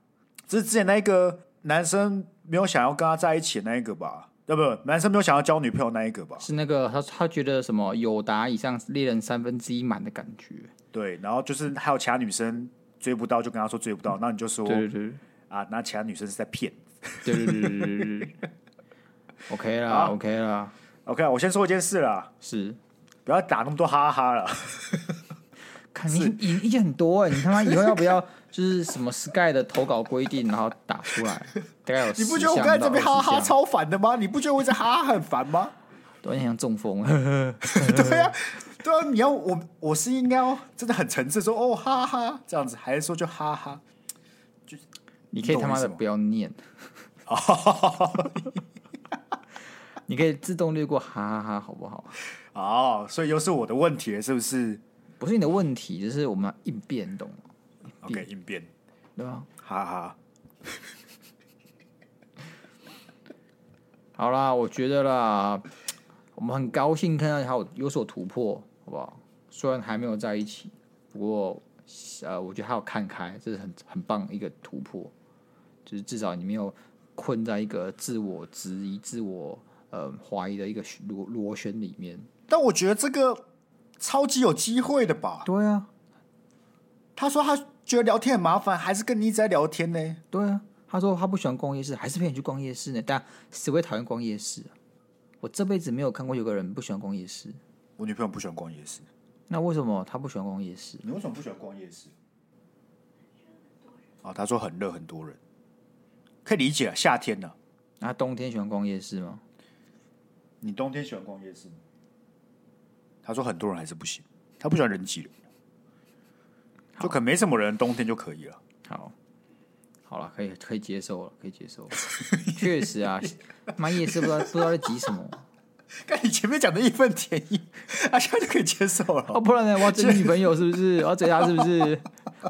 这是之前那一个。男生没有想要跟他在一起的那一个吧？对不？男生没有想要交女朋友那一个吧？是那个他他觉得什么友达以上猎人三分之一满的感觉。对，然后就是还有其他女生追不到，就跟他说追不到，那、嗯、你就说对对对啊，那其他女生是在骗。对对对对对对。OK 啦，OK 啦，OK，我先说一件事啦，是不要打那么多哈哈了。看你意意见很多哎、欸，你他妈以后要不要就是什么 Sky 的投稿规定，然后打出来？大概有你不觉得我刚才这边哈哈超烦的吗？你不觉得我在哈哈很烦吗？都很像中风。对呀、啊，对啊，你要我我是应该要真的很诚挚说哦哈哈这样子，还是说就哈哈？就你可以他妈的不要念，你可以自动略过哈哈哈，好不好？哦，所以又是我的问题了，是不是？不是你的问题，就是我们要应变，懂吗？OK，应变，对吧？哈哈。好啦，我觉得啦，我们很高兴看到他有有所突破，好不好？虽然还没有在一起，不过呃，我觉得他有看开，这是很很棒一个突破，就是至少你没有困在一个自我质疑、自我呃怀疑的一个螺螺旋里面。但我觉得这个超级有机会的吧？对啊，他说他觉得聊天很麻烦，还是跟你一直在聊天呢？对啊。他说他不喜欢逛夜市，还是陪你去逛夜市呢？但谁会讨厌逛夜市啊？我这辈子没有看过有个人不喜欢逛夜市。我女朋友不喜欢逛夜市，那为什么她不喜欢逛夜市？你为什么不喜欢逛夜市？啊，他说很热，很多人，可以理解啊。夏天呢？那冬天喜欢逛夜市吗？你冬天喜欢逛夜市吗？他说很多人还是不行，他不喜欢人挤人，就可能没什么人，冬天就可以了。好。好了，可以可以接受了，可以接受了。确实啊，妈夜市不知道不知道在急什么。看你前面讲的义愤填膺，啊，现在就可以接受了。哦，不然呢？我要追女朋友是不是？我要追她是不是？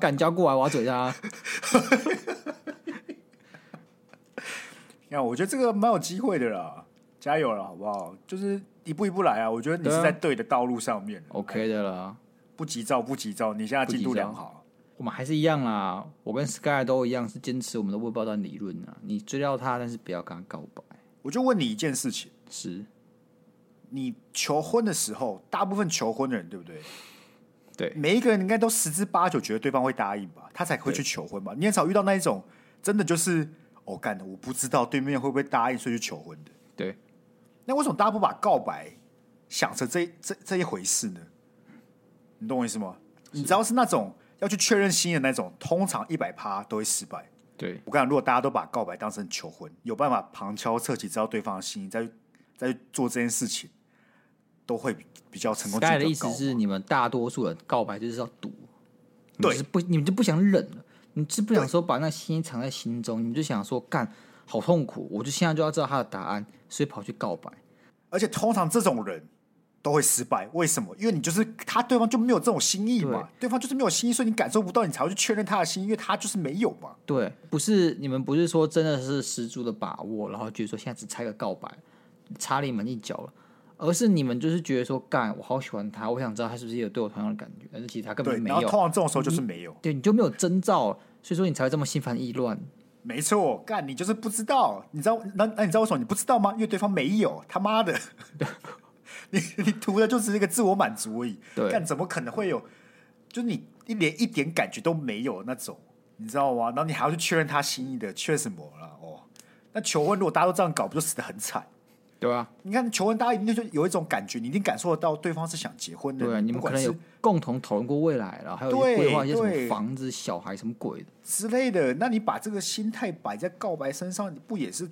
敢交过来，我要追她。你看，我觉得这个蛮有机会的啦，加油了，好不好？就是一步一步来啊。我觉得你是在对的道路上面，OK 的啦。不急躁，不急躁，你现在进度良好。我们还是一样啦，我跟 Sky 都一样，是坚持我们的未爆弹理论啊。你追到他，但是不要跟他告白。我就问你一件事情：是，你求婚的时候，大部分求婚的人，对不对？对，每一个人应该都十之八九觉得对方会答应吧，他才会去求婚吧。你很少遇到那一种真的就是哦干的，我不知道对面会不会答应，所以去求婚的。对，那为什么大家不把告白想成这这这一回事呢？你懂我意思吗？你知道是那种。要去确认心意的那种，通常一百趴都会失败。对，我跟你讲，如果大家都把告白当成求婚，有办法旁敲侧击知道对方的心意，再再做这件事情，都会比较成功。大概的意思是，你们大多数人告白就是要赌，对，是不，你们就不想忍了，你是不想说把那心意藏在心中，你们就想说干好痛苦，我就现在就要知道他的答案，所以跑去告白。而且通常这种人。都会失败，为什么？因为你就是他，对方就没有这种心意嘛。对，对方就是没有心意，所以你感受不到，你才会去确认他的心意，因为他就是没有嘛。对，不是你们不是说真的是十足的把握，然后觉得说现在只差个告白，差临门一脚了，而是你们就是觉得说干，我好喜欢他，我想知道他是不是也有对我同样的感觉，但是其实他根本没有。然后通常这种时候就是没有，对，你就没有征兆，所以说你才会这么心烦意乱。没错，干你就是不知道，你知道那那你知道为什么你不知道吗？因为对方没有，他妈的。你 你图的就只是一个自我满足而已，对，但怎么可能会有？就是你一连一点感觉都没有那种，你知道吗？然后你还要去确认他心意的，确什么了？哦，那求婚如果大家都这样搞，不就死得很惨？对啊，你看求婚，大家一定就有一种感觉，你一定感受得到对方是想结婚的。对啊，你们可能有共同讨论过未来了，还有规划一些什么房子、小孩什么鬼的之类的。那你把这个心态摆在告白身上，你不也是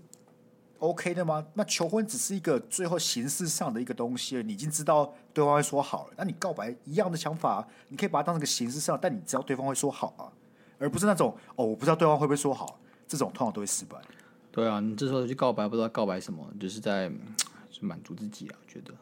？OK 的吗？那求婚只是一个最后形式上的一个东西了，你已经知道对方会说好了。那你告白一样的想法，你可以把它当成个形式上，但你知道对方会说好啊，而不是那种哦，我不知道对方会不会说好，这种通常都会失败。对啊，你这时候去告白，不知道告白什么，就是在就满足自己啊，我觉得。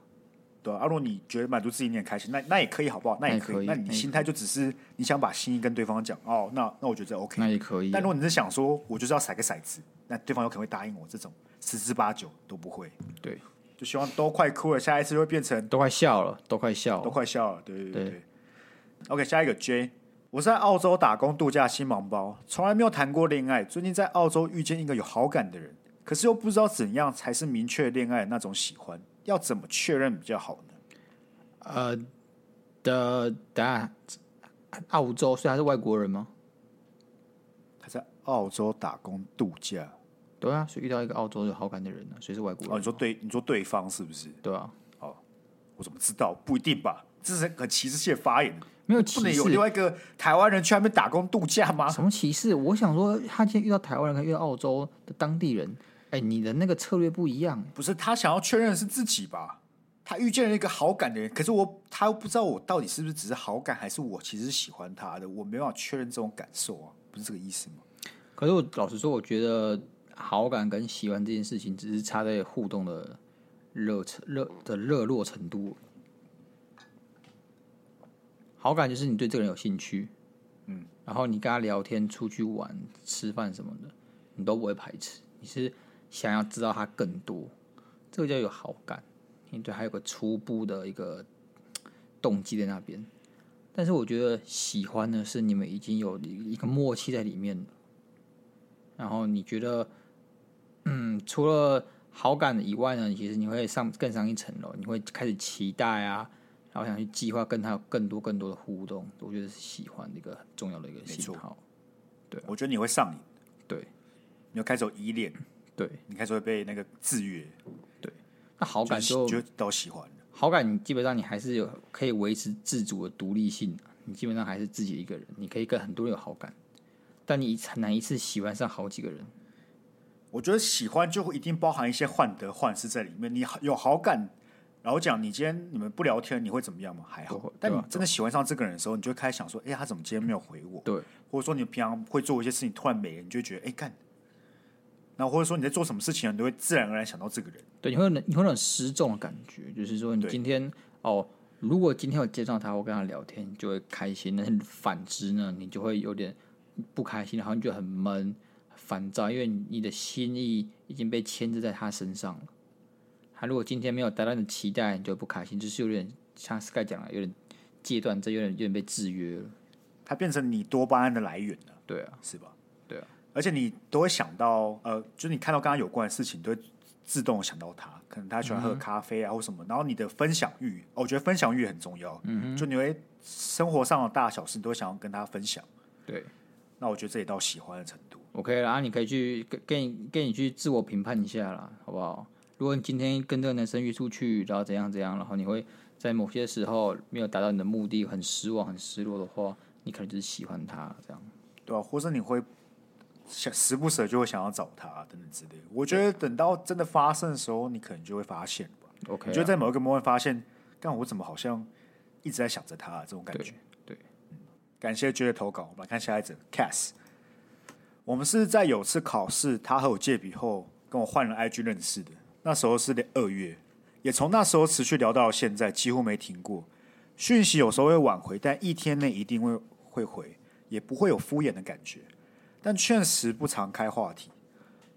对啊，如果你觉得满足自己你很开心，那那也可以，好不好？那也可以。那，可以，那你心态就只是你想把心意跟对方讲哦，那那我觉得 OK，那也可以。但如果你是想说，我就是要甩个骰子，那对方有可能会答应我，这种十之八九都不会。对，就希望都快哭了，下一次就会变成都快笑了，都快笑了，都快笑了。对对对，对。OK，下一个 J，我是在澳洲打工度假新忙包，从来没有谈过恋爱。最近在澳洲遇见一个有好感的人，可是又不知道怎样才是明确恋爱的那种喜欢，要怎么确认比较好呢？呃的，答案，澳洲，所以他是外国人吗？他在澳洲打工度假，对啊，所以遇到一个澳洲有好感的人呢，所以是外国人。哦，你说对，你说对方是不是？对啊，哦，我怎么知道？不一定吧，这是很歧视性的发言。没有歧视，不能有另外一个台湾人去那边打工度假吗？什么歧视？我想说，他今天遇到台湾人，跟遇到澳洲的当地人，哎，你的那个策略不一样。不是他想要确认的是自己吧？他遇见了一个好感的人，可是我他又不知道我到底是不是只是好感，还是我其实是喜欢他的，我没办法确认这种感受啊，不是这个意思吗？可是我老实说，我觉得好感跟喜欢这件事情，只是差在互动的热程热的热络程度。好感就是你对这个人有兴趣，嗯，然后你跟他聊天、出去玩、吃饭什么的，你都不会排斥，你是想要知道他更多，这个叫有好感。你对还有个初步的一个动机在那边，但是我觉得喜欢呢，是你们已经有一个默契在里面，然后你觉得，嗯，除了好感以外呢，其实你会上更上一层楼，你会开始期待啊，然后想去计划跟他有更多更多的互动，我觉得是喜欢的一个很重要的一个信号。对，我觉得你会上瘾，对，你会开始有依恋，对，你开始会被那个制约，对。那好感就就都喜欢。好感，你基本上你还是有可以维持自主的独立性，你基本上还是自己一个人，你可以跟很多人有好感，但你很难一次喜欢上好几个人。我觉得喜欢就会一定包含一些患得患失在里面。你有好感，然后讲你今天你们不聊天，你会怎么样吗？还好。但你真的喜欢上这个人的时候，你就会开始想说：哎，他怎么今天没有回我？对，或者说你平常会做一些事情，突然没了，你就会觉得：哎，干。那或者说你在做什么事情，你都会自然而然想到这个人。对，你会你会有种失重的感觉，就是说你今天哦，如果今天我接到他，我跟他聊天，你就会开心；但是反之呢，你就会有点不开心，好像就很闷、烦躁，因为你的心意已经被牵制在他身上了。他如果今天没有达到你的期待，你就不开心，就是有点像 Sky 讲的，有点戒断，这有点有点被制约了。它变成你多巴胺的来源了，对啊，是吧？对啊。而且你都会想到，呃，就是你看到跟他有关的事情，都会自动想到他。可能他喜欢喝咖啡啊，或什么。然后你的分享欲，哦，我觉得分享欲很重要。嗯哼，就你会生活上的大小事，你都会想要跟他分享。对，那我觉得这也到喜欢的程度。OK，然后你可以去跟跟你跟你去自我评判一下啦，好不好？如果你今天跟这个男生约出去，然后怎样怎样，然后你会在某些时候没有达到你的目的，很失望、很失落的话，你可能就是喜欢他这样，对啊，或者你会。想时不时就会想要找他等等之类的，我觉得等到真的发生的时候，你可能就会发现吧。OK，你觉得在某一个 moment 发现，但我怎么好像一直在想着他这种感觉？对，对嗯，感谢 J 的投稿，我们来看下一则。Cass，我们是在有次考试，他和我借笔后跟我换了 IG 认识的，那时候是二月，也从那时候持续聊到现在，几乎没停过。讯息有时候会晚回，但一天内一定会会回，也不会有敷衍的感觉。但确实不常开话题。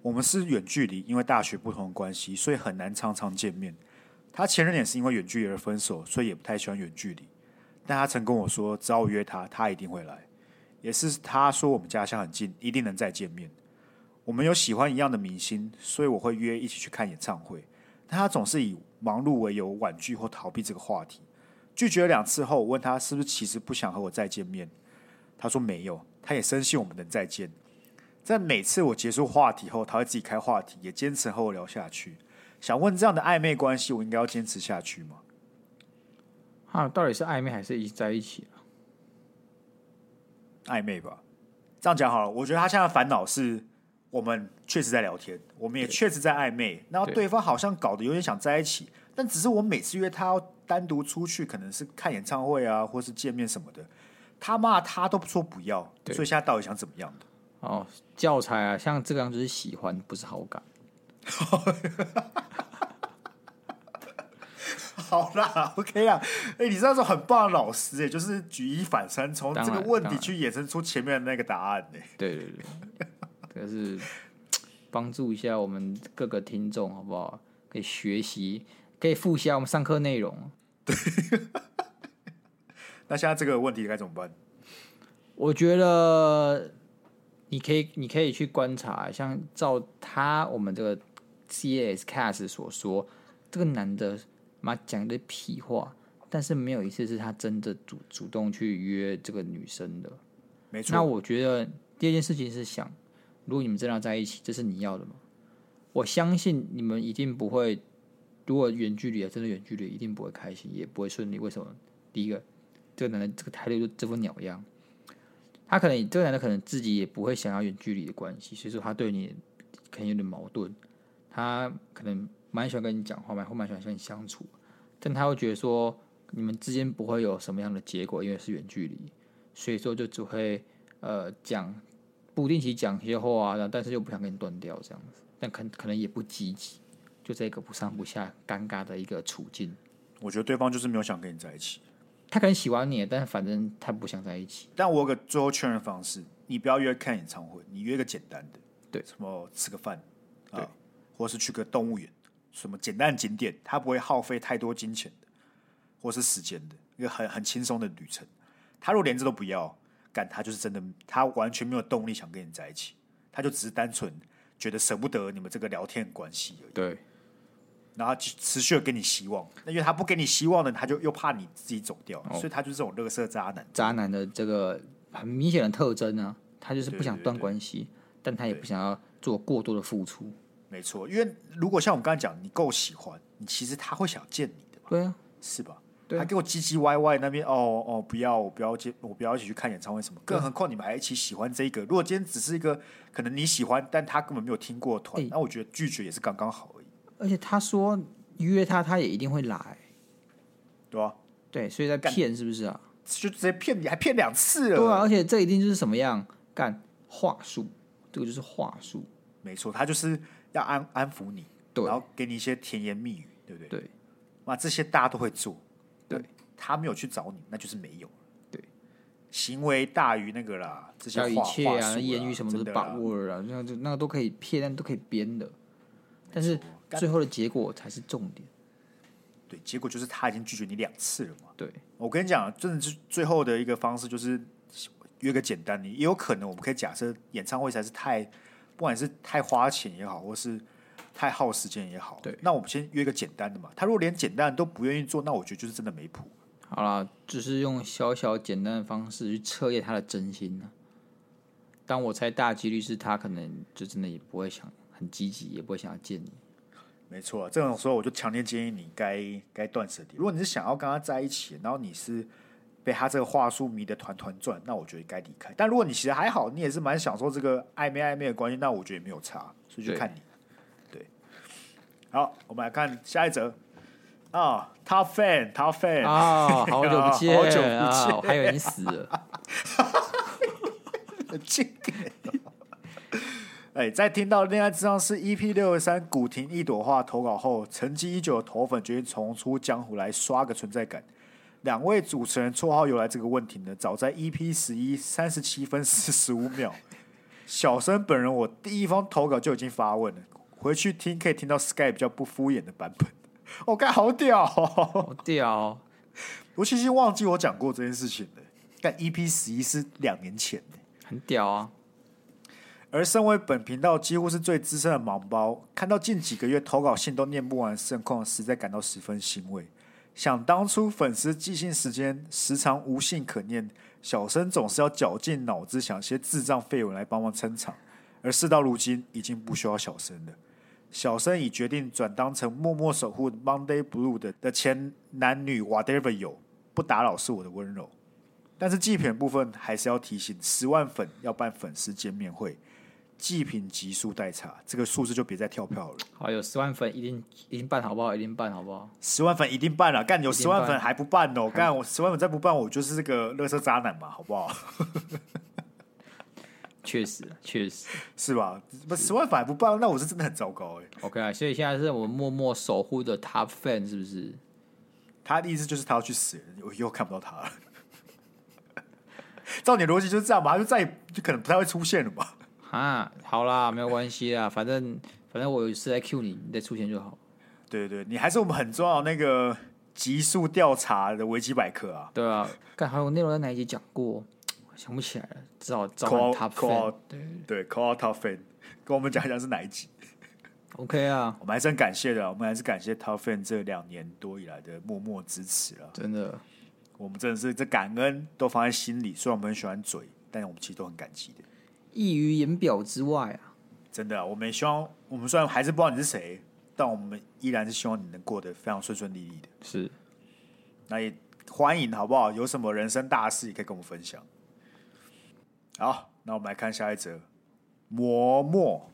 我们是远距离，因为大学不同的关系，所以很难常常见面。他前任也是因为远距离而分手，所以也不太喜欢远距离。但他曾跟我说，只要我约他，他一定会来。也是他说我们家乡很近，一定能再见面。我们有喜欢一样的明星，所以我会约一起去看演唱会。但他总是以忙碌为由婉拒或逃避这个话题。拒绝了两次后，我问他是不是其实不想和我再见面。他说没有，他也深信我们能再见。在每次我结束话题后，他会自己开话题，也坚持和我聊下去。想问这样的暧昧关系，我应该要坚持下去吗？啊，到底是暧昧还是一在一起？暧昧吧。这样讲好了，我觉得他现在烦恼是我们确实在聊天，我们也确实在暧昧，然后对方好像搞得有点想在一起，但只是我每次约他要单独出去，可能是看演唱会啊，或是见面什么的。他骂他都说不要，所以现在到底想怎么样的？哦，教材啊，像这个样子是喜欢，不是好感。好啦，OK 啊，哎、欸，你是那种很棒的老师，哎，就是举一反三，从这个问题去衍生出前面的那个答案，哎，对对对，这是帮助一下我们各个听众，好不好？可以学习，可以复习我们上课内容。对。那现在这个问题该怎么办？我觉得你可以，你可以去观察，像照他我们这个 CS Cast 所说，这个男的妈讲一堆屁话，但是没有一次是他真的主主动去约这个女生的。没错。那我觉得第二件事情是想，如果你们真的要在一起，这是你要的吗？我相信你们一定不会，如果远距离啊，真的远距离，一定不会开心，也不会顺利。为什么？第一个。这个男的这个态度就这副鸟样，他可能这个男的可能自己也不会想要远距离的关系，所以说他对你可能有点矛盾。他可能蛮喜欢跟你讲话，蛮会蛮喜欢跟你相处，但他会觉得说你们之间不会有什么样的结果，因为是远距离，所以说就只会呃讲不定期讲些话啊，但是又不想跟你断掉这样子，但可可能也不积极，就这个不上不下尴尬的一个处境。我觉得对方就是没有想跟你在一起，他可能喜欢你，但是反正他不想在一起。但我有个最后确认方式，你不要约看演唱会，你约个简单的，对，什么吃个饭，对啊，或是去个动物园，什么简单的景点，他不会耗费太多金钱的，或是时间的，一个很很轻松的旅程。他如果连这都不要，干他就是真的，他完全没有动力想跟你在一起，他就只是单纯觉得舍不得你们这个聊天关系而已。对。然后持续的给你希望，那因为他不给你希望呢，他就又怕你自己走掉，哦、所以他就是这种乐色渣男。渣男的这个很明显的特征呢、啊，他就是不想断关系，对对对对，但他也不想要做过多的付出。没错，因为如果像我们刚才讲，你够喜欢，你其实他会想见你的嘛，对啊，是吧？对啊、他给我唧唧歪歪那边，哦哦，不要，我不要接，我不要一起去看演唱会什么。更何况你们还一起喜欢这一个，如果今天只是一个可能你喜欢，但他根本没有听过团，欸、那我觉得拒绝也是刚刚好而已。而且他说。约他，他也一定会来，对吧，对，所以在骗是不是啊？就直接骗你，还骗两次了。对啊，而且这一定就是什么样干话术，这个就是话术。没错，他就是要安安抚你，对，然后给你一些甜言蜜语，对不对？对，那，这些大家都会做。对，他没有去找你，那就是没有。对，行为大于那个啦，这些话一切啊，啊言语什么都是把握了，那个那个都可以骗，但都可以编的，但是。最后的结果才是重点。对，结果就是他已经拒绝你两次了嘛。对，我跟你讲，真的是最后的一个方式就是约个简单的，也有可能我们可以假设演唱会才是太，不管是太花钱也好，或是太耗时间也好。对，那我们先约个简单的嘛。他如果连简单的都不愿意做，那我觉得就是真的没谱。好啦，只是用小小简单的方式去测验他的真心呢。但我猜大几率是他可能就真的也不会想很积极，也不会想要见你。没错，这种时候我就强烈建议你该该断舍离。如果你是想要跟他在一起，然后你是被他这个话术迷得团团转，那我觉得该离开。但如果你其实还好，你也是蛮享受这个暧昧暧昧的关系，那我觉得也没有差，所以就看你。对，对，好，我们来看下一则啊，Top Fan，Top Fan 啊，好久不见，好久不见，啊，还以为你死了，很经典。哎，在听到《恋爱智商是 EP 六十三古亭一朵花》投稿后，沉寂已久的头粉决定重出江湖来刷个存在感。两位主持人绰号由来这个问题呢，早在 EP 十一三十七分四十五秒，小生本人我第一封投稿就已经发问了。回去听可以听到 Sky 比较不敷衍的版本。我、哦、干好屌、哦，好屌、哦！我其实忘记我讲过这件事情了。但 EP 十一是两年前的，很屌啊。而身为本频道几乎是最资深的盲包，看到近几个月投稿信都念不完的盛况，实在感到十分欣慰。想当初粉丝寄信时间时常无信可念，小生总是要绞尽脑汁想些智障废文来帮忙撑场。而事到如今，已经不需要小生了。小生已决定转当成默默守护 Monday Blue 的的前男女 whatever 有，不打扰是我的温柔。但是祭品部分还是要提醒，十万粉要办粉丝见面会。祭品级数代查，这个数字就别再跳票了。好，有十万粉一定一定办好不好？一定办好不好？十万粉一定办了，干有十万粉还不办哦？干我十万粉再不办，我就是这个乐色渣男嘛，好不好？确实，确实是吧？不十万粉还不办，那我是真的很糟糕哎。OK 啊，所以现在是我们默默守护的 Top Fan，是不是？他的意思就是他要去死，我以后看不到他了。照你逻辑就是这样吧？他就再也就可能不太会出现了吧？啊，好啦，没有关系啦，反正反正我有事来 Q 你，你再出现就好。对对，你还是我们很重要的那个极速调查的维基百科啊。对啊，看还有内容在哪一集讲过，想不起来了，只好找 Top Fan。对对，Call Top Fan，跟我们讲一讲是哪一集。OK 啊，我们还是很感谢的，我们还是感谢 Top Fan 这两年多以来的默默支持了。真的，我们真的是这感恩都放在心里，虽然我们很喜欢嘴，但是我们其实都很感激的。溢于言表之外啊！真的，我们也希望，我们虽然还是不知道你是谁，但我们依然是希望你能过得非常顺顺利利的。是，那也欢迎，好不好？有什么人生大事也可以跟我们分享。好，那我们来看下一则。磨墨，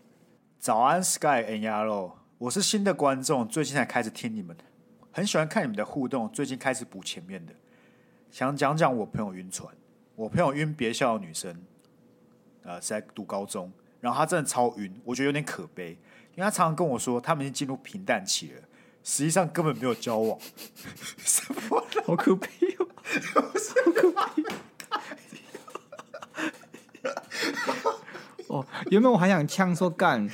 早安，Sky and Yellow，我是新的观众，最近才开始听你们，很喜欢看你们的互动，最近开始补前面的，想讲讲我朋友晕船。我朋友晕别校的女生，呃，是在读高中，然后他真的超晕，我觉得有点可悲，因为他常常跟我说，他们已经进入平淡期了，实际上根本没有交往，什么 好可悲哦，好可悲。哦，原本我还想呛说干，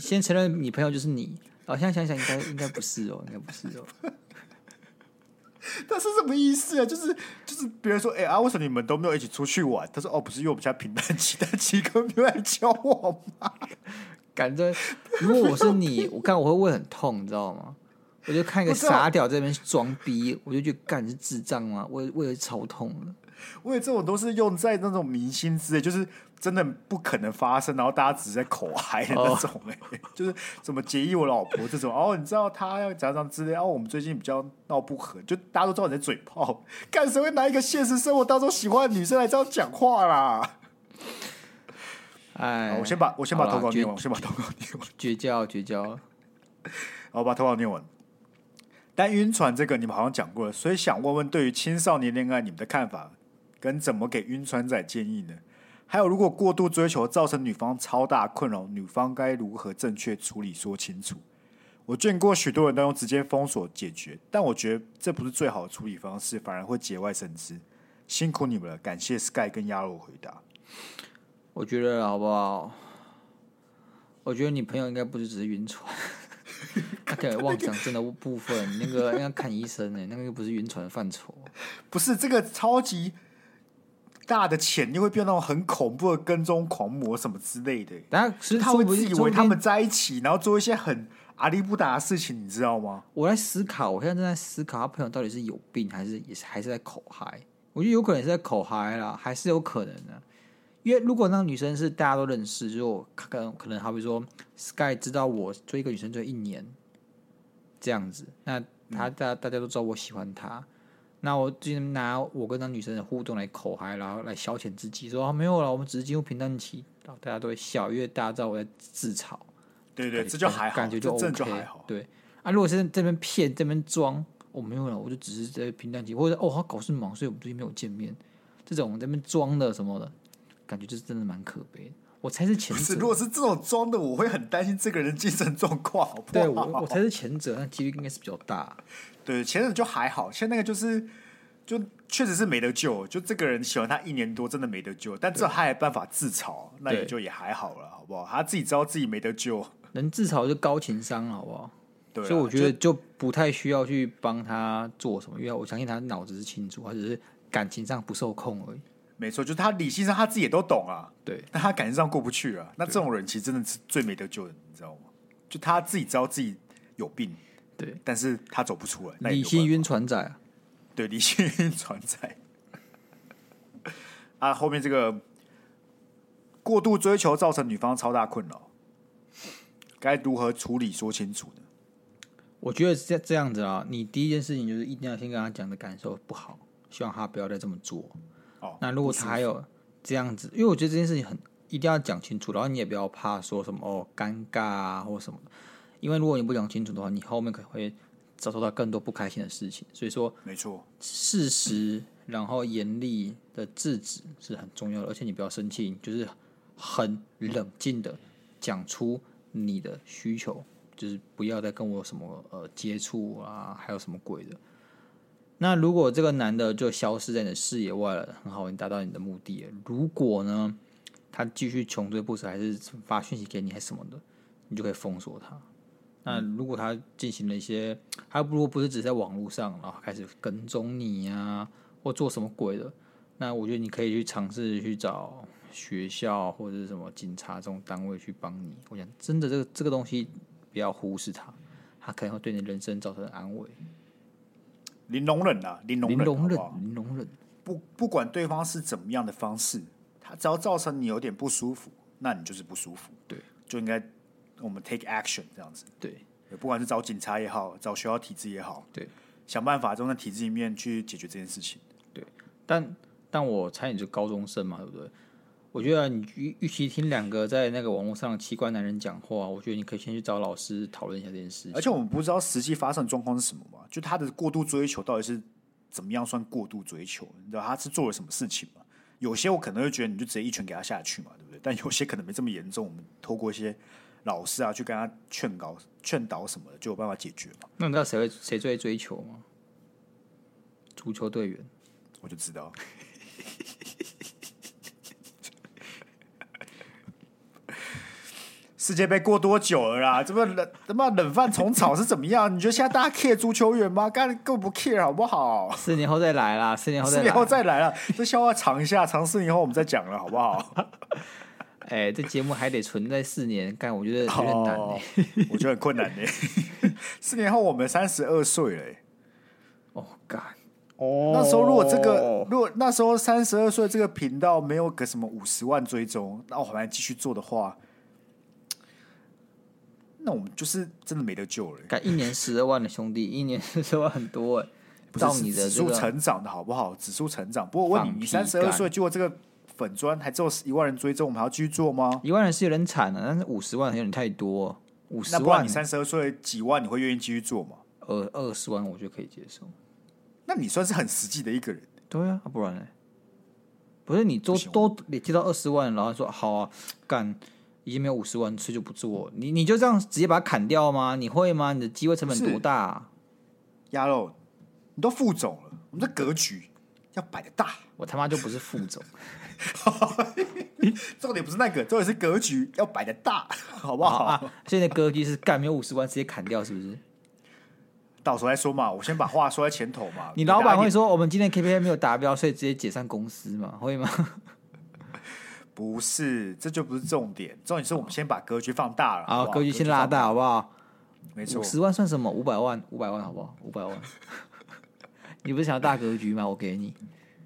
先承认你朋友就是你，哦，现在想想应该应该不是哦，应该不是哦。他是什么意思啊？就是就是别人说，哎、欸、啊，为什么你们都没有一起出去玩？他说，哦，不是因为我们家平淡期，但期根本没有来教我嘛？感觉如果我是你，我看我会胃很痛，你知道吗？我就看一个傻屌在那边装逼，我就觉得干是智障吗？胃胃超痛了。我以为这种都是用在那种明星之类，就是真的不可能发生，然后大家只是在口嗨的那种、欸，哎、哦，就是怎么结义我老婆这种，哦，你知道他要怎样之类，哦，我们最近比较闹不和，就大家都知道你在嘴炮，干谁会拿一个现实生活当中喜欢的女生来这样讲话啦？哎，我先把我先把投稿念完，我先把投稿念完，绝 交绝交，我把投稿念完。但晕船这个你们好像讲过了，所以想问问对于青少年恋爱你们的看法。跟怎么给晕船仔建议呢？还有，如果过度追求造成女方超大困扰，女方该如何正确处理？说清楚。我见过许多人都用直接封锁解决，但我觉得这不是最好的处理方式，反而会节外生枝。辛苦你们了，感谢 Sky 跟鸭肉回答。我觉得好不好？我觉得你朋友应该不是只是晕船，他可能妄想症的部分，那个应该看医生呢，那个又不是晕船的范畴。不是这个超级。大的潜力会变那种很恐怖的跟踪狂魔什么之类的，但是他会自以为他们在一起，然后做一些很阿里不达的事情，你知道吗？我在思考，我现在正在思考，他朋友到底是有病，还是也是还是在口嗨？我觉得有可能是在口嗨啦，还是有可能的。因为如果那个女生是大家都认识，就可能可能好比说 Sky 知道我追一个女生追一年这样子，那他大、嗯、大家都知道我喜欢她。那我最近拿我跟那女生的互动来口嗨，然后来消遣自己，说、啊、没有了，我们只是进入平淡期，然后大家都会笑，因为大家知道我在自嘲。对对，这就还好，感觉就 OK。就还好对啊，如果是这边骗，这边装，我、哦、没有了，我就只是在平淡期，或者哦，他搞事忙，所以我们最近没有见面。这种这边装的什么的，感觉就是真的蛮可悲的。我才是前者。如果是这种装的，我会很担心这个人精神状况，好不好？对我，我才是前者，那几率应该是比较大。对，前者就还好，现在那个就是，就确实是没得救。就这个人喜欢他一年多，真的没得救。但至少他还有办法自嘲，那也就也还好了，好不好？他自己知道自己没得救，能自嘲就高情商，好不好？对，所以我觉得就不太需要去帮他做什么，因为我相信他脑子是清楚，他只是感情上不受控而已。没错，就是他理性上他自己也都懂啊，对，但他感情上过不去啊。那这种人其实真的是最没得救的，你知道吗？就他自己知道自己有病。对，但是他走不出来。理性晕船仔，对，理性晕船仔。啊，后面这个过度追求造成女方超大困扰，该如何处理？说清楚呢。我觉得是这样子啊，你第一件事情就是一定要先跟他讲的感受不好，希望他不要再这么做。哦，那如果他还有这样子，因为我觉得这件事情很一定要讲清楚，然后你也不要怕说什么哦尴尬啊或什么。因为如果你不讲清楚的话，你后面可能会遭受到更多不开心的事情。所以说，没错，事实然后严厉的制止是很重要的，而且你不要生气，就是很冷静的讲出你的需求，就是不要再跟我什么呃接触啊，还有什么鬼的。那如果这个男的就消失在你的视野外了，很好，你达到你的目的。如果呢，他继续穷追不舍，还是发讯息给你，还是什么的，你就可以封锁他。那如果他进行了一些，还不如不是只在网络上，然后开始跟踪你啊，或做什么鬼的，那我觉得你可以去尝试去找学校或者是什么警察这种单位去帮你。我想真的这个这个东西不要忽视它，它可能会对你人生造成安慰。零容忍啊，零容忍，零容忍，零容忍。不不管对方是怎么样的方式，他只要造成你有点不舒服，那你就是不舒服。对，就应该。我们 take action 这样子，对，不管是找警察也好，找学校体制也好，对，想办法从那体制里面去解决这件事情。对，但但我猜你是高中生嘛，对不对？我觉得你与与其听两个在那个网络上的奇怪男人讲话，我觉得你可以先去找老师讨论一下这件事。而且我们不知道实际发生的状况是什么嘛？就他的过度追求到底是怎么样算过度追求？你知道他是做了什么事情吗？有些我可能会觉得你就直接一拳给他下去嘛，对不对？但有些可能没这么严重，我们透过一些老师啊去跟他劝告、劝导什么的，就有办法解决嘛。那你知道谁会谁最追求吗？足球队员，我就知道。世界杯过多久了啦？这么冷，他妈冷饭虫草是怎么样？你觉得现在大家 care 足球员吗？根本不 care，好不好？四年后再来啦，四年后再来，四年后再来了，这笑话长一下，藏四年后我们再讲了，好不好？哎、欸，这节目还得存在四年，干我觉得有点难、欸哦、我觉得很困难呢、欸。四年后我们三十二岁了、欸，哦干，哦，那时候如果这个，如果那时候三十二岁这个频道没有个什么五十万追踪，那我还继续做的话。那我们就是真的没得救了。干一年十二万的兄弟，一年十二万很多哎，不知道你的指数成长的好不好？指数成长。不过问你，你三十二岁就这个粉专还只有一万人追踪，我们还要继续做吗？一万人是有点惨了，但是五十万有点太多。五十万，那不然你三十二岁几万，你会愿意继续做吗？二二十万，我觉得可以接受。那你算是很实际的一个人。对啊，不然呢？不是你都都累积到二十万，然后说好啊，干。已经没有五十万，所以就不做。你你就这样直接把它砍掉吗？你会吗？你的机会成本多大啊？鸭肉，你都副总了，我们的格局要摆得大。我他妈就不是副总，重点不是那个，重点是格局要摆的大，好不好？啊，现在格局是干没有五十万直接砍掉，是不是？到时候再说嘛，我先把话说在前头嘛。你老板会说我们今天 KPI 没有达标，所以直接解散公司吗？会吗？不是，这就不是重点。重点是我们先把格局放大了，好，格局先拉大，好不好？没错，十万算什么？五百万，五百万，好不好？五百万。你不是想要大格局吗？我给你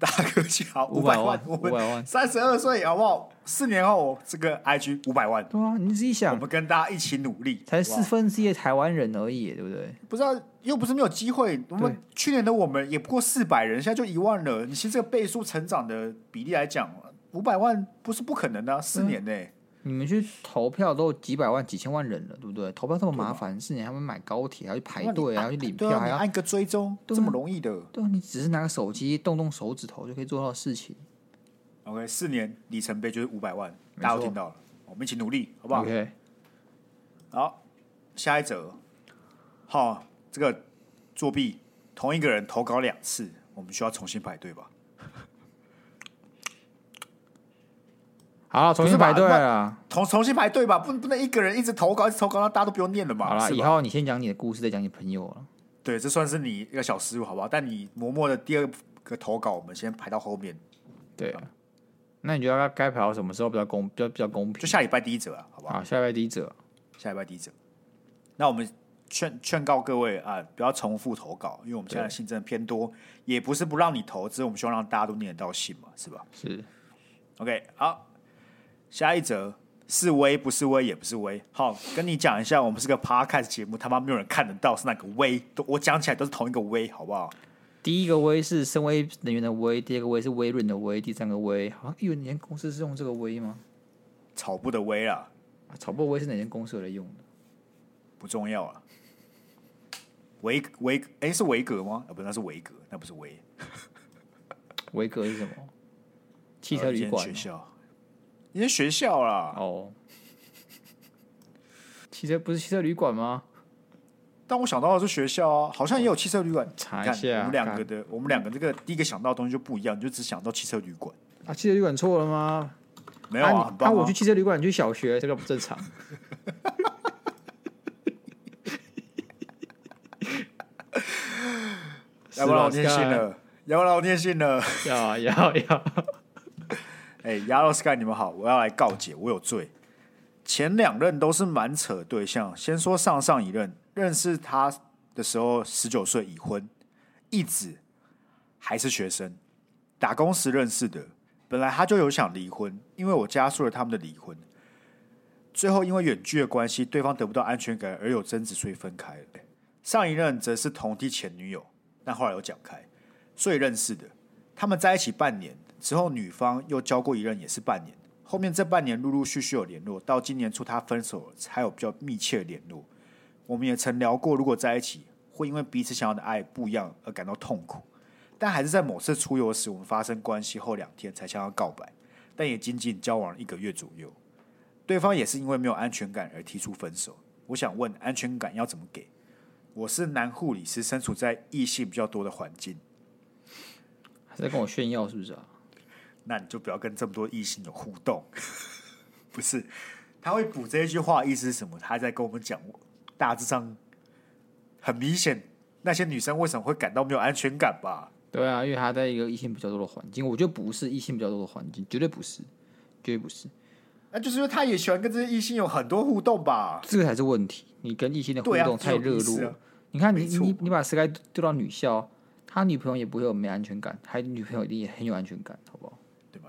大格局，好，五百万，五百万。三十二岁，好不好？四年后，这个 IG 五百万。对啊，你自己想，我们跟大家一起努力，才四分之一的台湾人而已，对不对？不知道，又不是没有机会。我们去年的我们也不过四百人，现在就一万了。你其实这个倍数成长的比例来讲。五百万不是不可能的、啊，四年内、欸嗯、你们去投票都几百万、几千万人了，对不对？投票这么麻烦，四年还要买高铁，还要去排队，还要去领票，还要按个追踪，这么容易的？对，你只是拿个手机动动手指头就可以做到的事情。OK，四年里程碑就是五百万，大家都听到了，我们一起努力，好不好？OK，好，下一则，好，这个作弊，同一个人投稿两次，我们需要重新排队吧？好，重新排队了。重重新排队吧，不不能一个人一直投稿，一直投稿，那大家都不用念了嘛。好了，以后你先讲你的故事，再讲你朋友了。对，这算是你一个小失误，好不好？但你默默的第二个投稿，我们先排到后面。对啊，那你觉得该排到什么时候比较公，比较比较公平？就下礼拜第一折啊，好不好？好，下礼拜第一折，下礼拜第一折。那我们劝劝告各位啊，不要重复投稿，因为我们现在信真的偏多，也不是不让你投，只是我们希望让大家都念得到信嘛，是吧？是。OK，好。下一则是威，不是威，也不是威。好，跟你讲一下，我们是个 podcast 节目，他妈没有人看得到是哪个威，我讲起来都是同一个威，好不好？第一个威是深威能源的威，第二个威是微润的威，第三个威，好像有哪间公司是用这个威吗？草布的威啊，草布威是哪间公司来用的？不重要啊。维维，哎、欸，是维格吗？啊，不，那是维格，那不是威。维格是什么？汽车旅馆。学校。你是学校啦？哦，汽车不是汽车旅馆吗？但我想到的是学校啊，好像也有汽车旅馆。查一下，我们两个的，我们两个这个第一个想到的东西就不一样，你就只想到汽车旅馆啊？汽车旅馆错了吗？没有啊，啊，啊，我去汽车旅馆，你去小学，这个不正常。要不然我念信了，要不然我念信了，要啊，要要。哎，亚罗斯盖，你们好，我要来告解，我有罪。前两任都是蛮扯的对象，先说上上一任，认识他的时候十九岁已婚，一直还是学生，打工时认识的。本来他就有想离婚，因为我加速了他们的离婚。最后因为远距的关系，对方得不到安全感而有争执，所以分开了。上一任则是同梯前女友，但后来有讲开，所以认识的。他们在一起半年。之后，女方又交过一任，也是半年，后面这半年陆陆续续有联络，到今年初他分手了，才有比较密切的联络。我们也曾聊过，如果在一起，会因为彼此想要的爱不一样而感到痛苦。但还是在某次出游时，我们发生关系后两天才向他告白，但也仅仅交往了一个月左右。对方也是因为没有安全感而提出分手。我想问，安全感要怎么给？我是男护理师，身处在异性比较多的环境，还在跟我炫耀是不是啊？那你就不要跟这么多异性有互动。不是，他会补这一句话，意思是什么？他在跟我们讲，大致上很明显，那些女生为什么会感到没有安全感吧？对啊，因为他在一个异性比较多的环境，我觉得不是异性比较多的环境，绝对不是，绝对不是。那就是因为他也喜欢跟这些异性有很多互动吧？这个才是问题。你跟异性的互动太热络，啊、你看你你你把 Sky 丢到女校，他女朋友也不会有没安全感，他女朋友一定也很有安全感，好不好？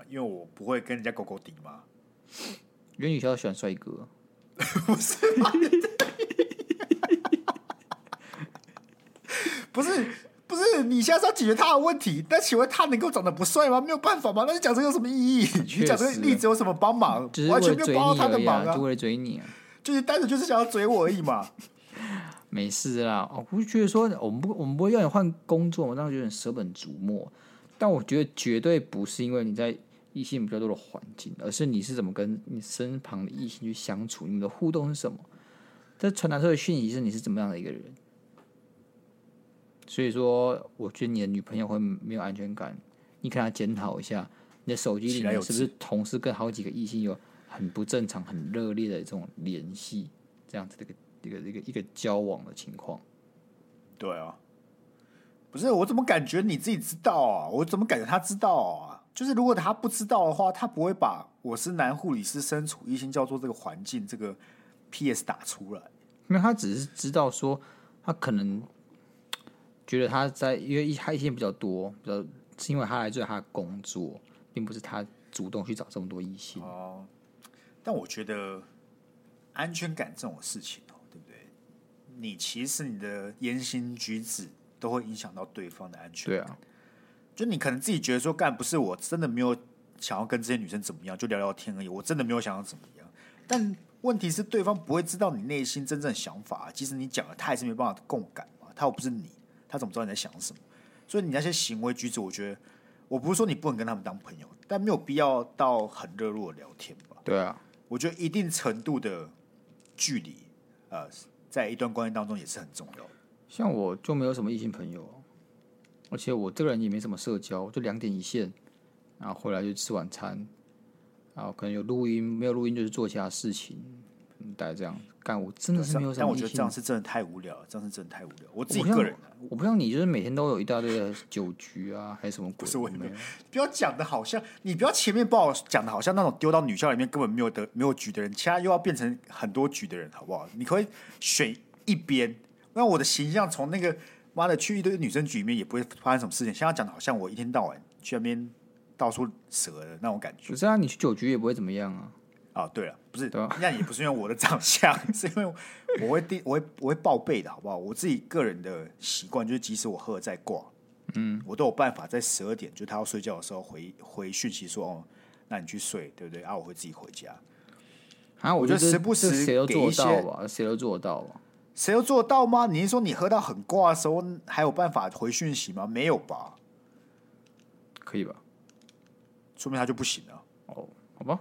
因为我不会跟人家勾勾顶嘛。因为女校喜欢帅哥，不是吗？不是不是，你现在是要解决他的问题，但请问他能够长得不帅吗？没有办法吗？那你讲这个有什么意义？你讲这个例子有什么帮忙？完全没有帮到他的忙啊！就为了追你啊！就是单纯就是想要追我而已嘛。没事啦，我不觉得说我们不我们不会让你换工作，我当时有点舍本逐末。但我觉得绝对不是因为你在异性比较多的环境，而是你是怎么跟你身旁的异性去相处，你们的互动是什么？这传达出的讯息是你是怎么样的一个人。所以说，我觉得你的女朋友会没有安全感，你可能要检讨一下，你的手机里面是不是同时跟好几个异性有很不正常、很热烈的这种联系，这样子的一个一个一个一个交往的情况。对啊，不是我怎么感觉你自己知道啊？我怎么感觉他知道啊？就是如果他不知道的话，他不会把我是男护理师身处异性叫做这个环境这个 PS 打出来，因为他只是知道说他可能。觉得他在，因为他异性比较多，比较是因为他来做他的工作，并不是他主动去找这么多异性。哦，但我觉得安全感这种事情哦，对不对？你其实你的言行举止都会影响到对方的安全感。对啊，就你可能自己觉得说，干不是我真的没有想要跟这些女生怎么样，就聊聊天而已，我真的没有想要怎么样。但问题是，对方不会知道你内心真正的想法，即使你讲了，他也是没办法共感嘛，他又不是你。他怎么知道你在想什么？所以你那些行为举止，我觉得我不是说你不能跟他们当朋友，但没有必要到很热络的聊天吧？对啊，我觉得一定程度的距离，呃，在一段关系当中也是很重要的。像我就没有什么异性朋友，而且我这个人也没什么社交，就两点一线，然后回来就吃晚餐，然后可能有录音，没有录音就是做其他事情。大概这样干，我真的是没有什么。但我觉得这样是真的太无聊了，这样是真的太无聊。我自己个人，我不像你，就是每天都有一大堆的酒局啊，还是什么鬼？不是我没有，不要讲的好像你不要前面把我讲的好像那种丢到女校里面根本没有的没有局的人，其他又要变成很多局的人，好不好？你可以选一边，让我的形象从那个妈的去一堆女生局里面也不会发生什么事情。现在讲的好像我一天到晚去那边到处蛇的那种感觉。不是啊，你去酒局也不会怎么样啊。哦，对了，不是，那也不是因为我的长相，是因为我会定，我会我会报备的，好不好？我自己个人的习惯就是，即使我喝了再挂，嗯，我都有办法在十二点，就他要睡觉的时候回回讯息说，哦，那你去睡，对不对？啊，我会自己回家。啊，我觉得时不时谁都做到吧，谁都做得到吧？谁都做得到吗？你是说你喝到很挂的时候还有办法回讯息吗？没有吧？可以吧？说明他就不行了。哦，好吧。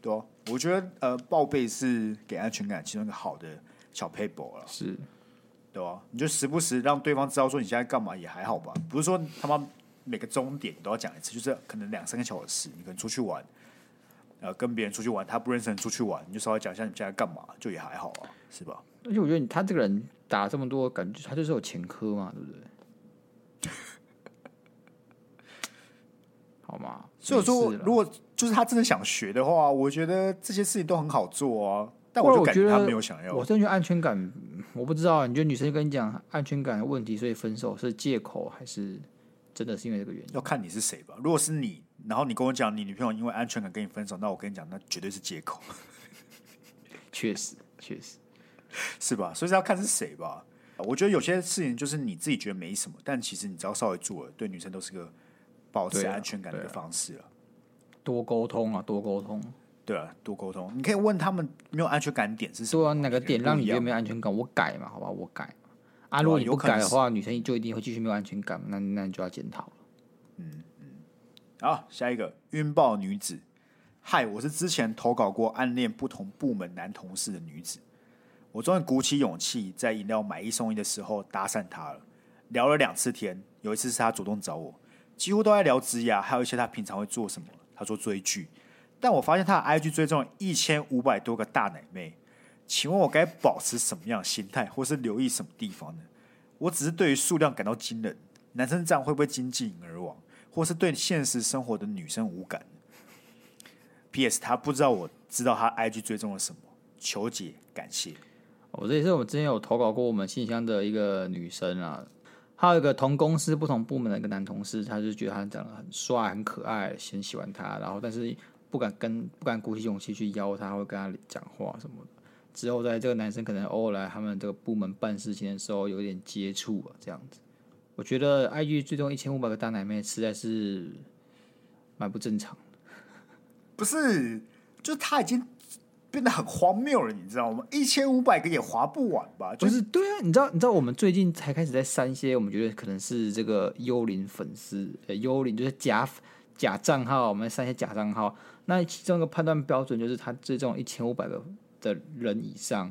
对啊，我觉得呃，报备是给安全感其中一个好的小 paper 了，是，对吧？你就时不时让对方知道说你现在干嘛也还好吧，不是说他妈每个钟点都要讲一次，就是可能两三个小时，你可能出去玩，呃，跟别人出去玩，他不认识人出去玩，你就稍微讲一下你现在干嘛，就也还好啊，是吧？而且我觉得他这个人打这么多，感觉他就是有前科嘛，对不对？好吗？所以我说，如果就是他真的想学的话，我觉得这些事情都很好做啊。但我就感觉他没有想要。我真的觉得安全感，我不知道。你觉得女生跟你讲安全感的问题，所以分手是借口，还是真的是因为这个原因？要看你是谁吧。如果是你，然后你跟我讲你女朋友因为安全感跟你分手，那我跟你讲，那绝对是借口。确实，确实 是吧？所以是要看是谁吧。我觉得有些事情就是你自己觉得没什么，但其实你只要稍微做了，对女生都是个。保持安全感的一个方式了，啊，啊多沟通啊，多沟通。对啊，多沟通。你可以问他们没有安全感点是什么？说哪个点让你觉得没有安全感？我改嘛，好吧，我改嘛。啊，如果你不改的话，女生就一定会继续没有安全感，那那你就要检讨了。嗯嗯。好，下一个晕爆女子。嗨，我是之前投稿过暗恋不同部门男同事的女子。我终于鼓起勇气，在饮料买一送一的时候搭讪她了。聊了两次天，有一次是他主动找我，几乎都在聊职业，还有一些他平常会做什么。他说追剧，但我发现他的 IG 追踪一千五百多个大奶妹。请问我该保持什么样的心态，或是留意什么地方呢？我只是对于数量感到惊人，男生这样会不会经济而亡，或是对现实生活的女生无感？P.S. 他不知道我知道他 IG 追踪了什么，求解感谢。我这也是我们之前有投稿过我们信箱的一个女生啊，还有一个同公司不同部门的一个男同事，他就觉得他长得很帅、很可爱，很喜欢他，然后但是不敢跟不敢鼓起勇气去邀他，会跟他讲话什么的。之后在这个男生可能偶尔来他们这个部门办事情的时候有点接触啊，这样子，我觉得 IG 最终一千五百个大奶妹实在是蛮不正常的。不是，就他已经。变得很荒谬了，你知道吗？一千五百个也划不完吧？就是、就是对啊，你知道，你知道我们最近才开始在删一些，我们觉得可能是这个幽灵粉丝，呃，幽灵就是假假账号，我们删一些假账号。那其中一个判断标准就是他追踪一千五百个的人以上，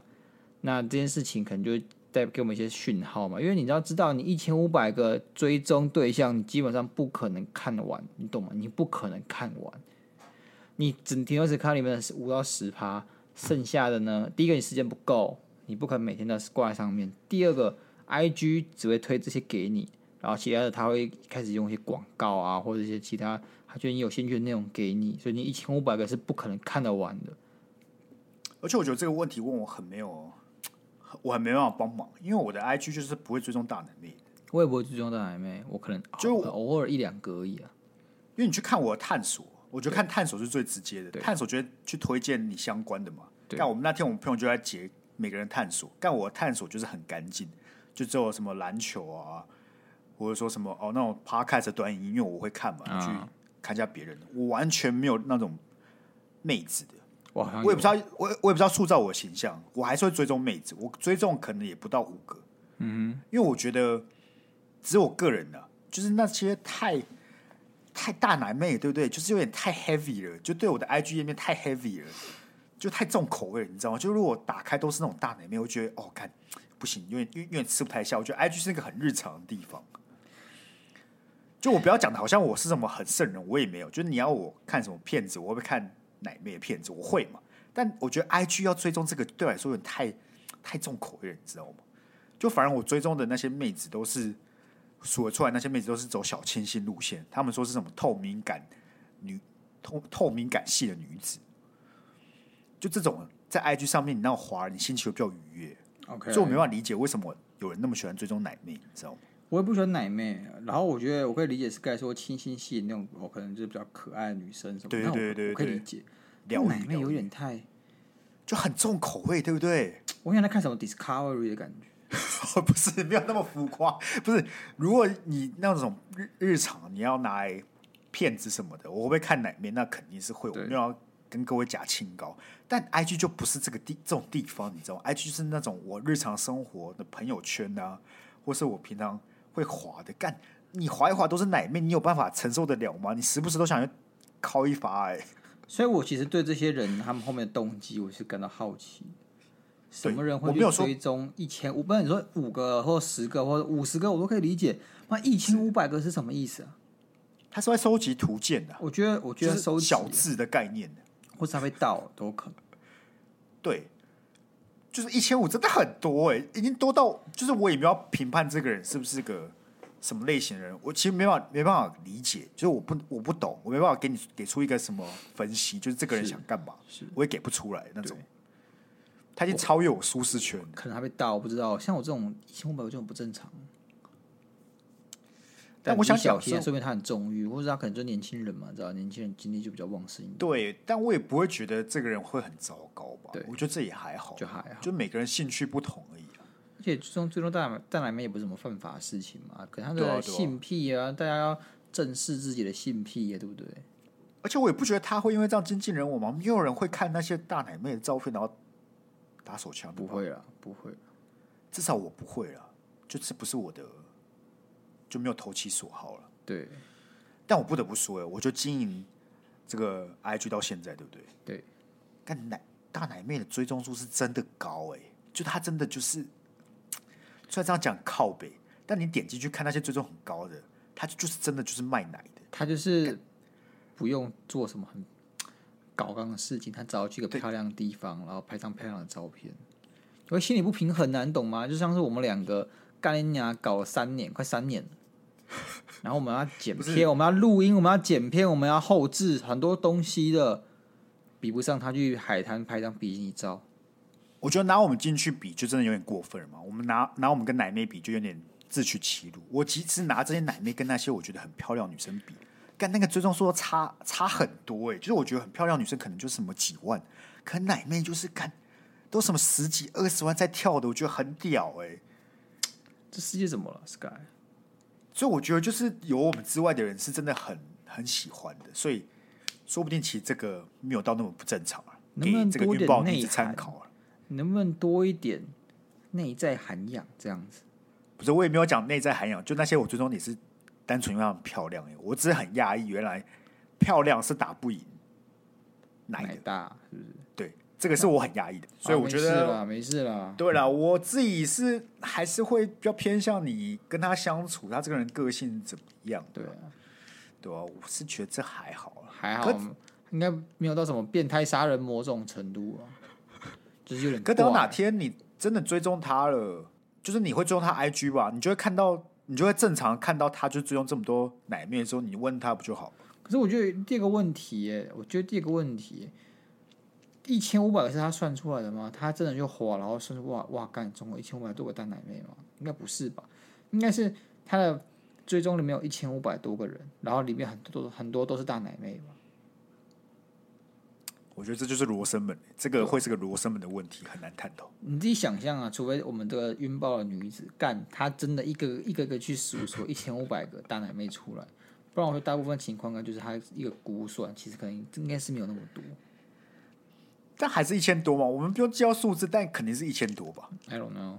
那这件事情可能就带给我们一些讯号嘛。因为你知道，知道你一千五百个追踪对象，你基本上不可能看完，你懂吗？你不可能看完。你整天都是看里面的五到十趴，剩下的呢？第一个你时间不够，你不可能每天都挂在上面。第二个，IG 只会推这些给你，然后其他的他会开始用一些广告啊，或者一些其他他觉得你有兴趣的内容给你，所以你一千五百个是不可能看得完的。而且我觉得这个问题问我很没有，我很没办法帮忙，因为我的 IG 就是不会追踪大奶妹，我也不会追踪大奶妹，我可能就偶尔一两个而已啊。因为你去看我的探索。我觉得看探索是最直接的，探索觉得去推荐你相关的嘛。但我们那天我们朋友就在截每个人探索，但我的探索就是很干净，就只有什么篮球啊，或者说什么哦那种 podcast 短影音，因为我会看嘛，嗯、去看一下别人的，我完全没有那种妹子的。我我也不知道，我我也不知道塑造我的形象，我还是会追踪妹子，我追踪可能也不到五个。嗯哼，因为我觉得只有我个人的、啊，就是那些太。太大奶妹，对不对？就是有点太 heavy 了，就对我的 IG 页面太 heavy 了，就太重口味了，你知道吗？就如果打开都是那种大奶妹，我觉得哦，看不行，因为因为吃不太下。我觉得 IG 是一个很日常的地方。就我不要讲的好像我是什么很圣人，我也没有。就是你要我看什么片子，我会不会看奶妹的片子，我会嘛。但我觉得 IG 要追踪这个，对我来说有点太太重口味了，你知道吗？就反而我追踪的那些妹子都是。数得出来那些妹子都是走小清新路线，他们说是什么透明感女透透明感系的女子，就这种在 IG 上面你那种滑，你心情会比较愉悦。OK，所以我没办法理解为什么有人那么喜欢追踪奶妹，你知道吗？我也不喜欢奶妹，然后我觉得我可以理解是该说清新系那种，我可能就是比较可爱的女生什么，对对对对，我可以理解。奶妹有点太就很重口味，对不对？我想在看什么 Discovery 的感觉。不是，没有那么浮夸。不是，如果你那种日日常你要拿来骗子什么的，我会不会看奶面？那肯定是会。我没有要跟各位假清高，但 IG 就不是这个地这种地方，你知道吗？IG 是那种我日常生活的朋友圈啊，或是我平常会滑的。干，你滑一滑都是奶面，你有办法承受得了吗？你时不时都想去靠一发哎。所以我其实对这些人他们后面的动机，我是感到好奇。什么人会去追踪一千五？不然你说五个或十个或者五十个，我都可以理解。那一千五百个是什么意思啊？他是会收集图鉴的。我觉得，我觉得收集小字的概念的，或者他被盗都有可能。对，就是一千五真的很多哎，已经多到就是我也没有评判这个人是不是个什么类型的人。我其实没办法没办法理解，就是我不我不懂，我没办法给你给出一个什么分析，就是这个人想干嘛，是我也给不出来那种。他已经超越我舒适圈，可能他被盗，我不知道。像我这种一千五百个就很不正常。但我想小心，说明他很纵欲，或者他可能就年轻人嘛，知道？年轻人精力就比较旺盛一点。对，但我也不会觉得这个人会很糟糕吧？对，我觉得这也还好，就还好，就每个人兴趣不同而已。而且最终最终大奶大奶妹也不是什么犯法的事情嘛，可能他的性癖啊，大家要正视自己的性癖啊，对不对？而而且我也不觉得他会因为这样精尽人亡嘛。没有人会看那些大奶妹的照片，然后打手枪。不会了，不会。至少我不会了，就这不是我的，就没有投其所好了。对。但我不得不说，哎，我觉得经营这个 IG 到现在，对不对？对。但奶大奶妹的追踪数是真的高，哎，就她真的就是，虽然这样讲靠北，但你点进去看那些追踪很高的，她就是真的就是卖奶的，他就是不用做什么很搞刚的事情，他只要去一个漂亮的地方，然后拍张漂亮的照片，因为心里不平衡，难懂吗？就像是我们两个干人家搞了三年，快三年了，然后我们要剪片，我们要录音，我们要剪片，我们要后置很多东西的，比不上他去海滩拍张比基尼照。我觉得拿我们进去比，就真的有点过分了嘛。我们拿拿我们跟奶妹比，就有点自取其辱。我其实拿这些奶妹跟那些我觉得很漂亮女生比，跟那个追踪数差差很多哎、欸。就是我觉得很漂亮女生可能就是什么几万，可奶妹就是看都什么十几二十万在跳的，我觉得很屌哎、欸。这世界怎么了，Sky？所以我觉得就是有我们之外的人是真的很很喜欢的，所以说不定其实这个没有到那么不正常啊，能不能给这个孕爆女子参考啊。能不能多一点内在涵养？这样子不是，我也没有讲内在涵养，就那些我最终也是单纯因为她很漂亮。我只是很讶异，原来漂亮是打不赢奶大，是不是？对，这个是我很讶异的。所以我觉得没事了，对了，我自己是还是会比较偏向你跟他相处，他这个人个性怎么样？对啊，对啊，我是觉得这还好，还好，应该没有到什么变态杀人魔这种程度啊。就是有点，可等哪天你真的追踪他了，就是你会追踪他 IG 吧？你就会看到，你就会正常看到他就追踪这么多奶妹的时候，你问他不就好？可是我觉得第二个问题，我觉得第二个问题，一千五百个是他算出来的吗？他真的就火，然后算出哇哇干，总共一千五百多个大奶妹吗？应该不是吧？应该是他的追踪里面有一千五百多个人，然后里面很多很多都是大奶妹吧？我觉得这就是罗生门，这个会是个罗生门的问题，很难探讨。你自己想象啊，除非我们这个晕爆的女子干，她真的一个一个一个去数出一千五百个大奶妹出来，不然我说大部分情况呢，就是她一个估算，其实可能应该是没有那么多，但还是一千多嘛。我们不用计较数字，但肯定是一千多吧？I don't know。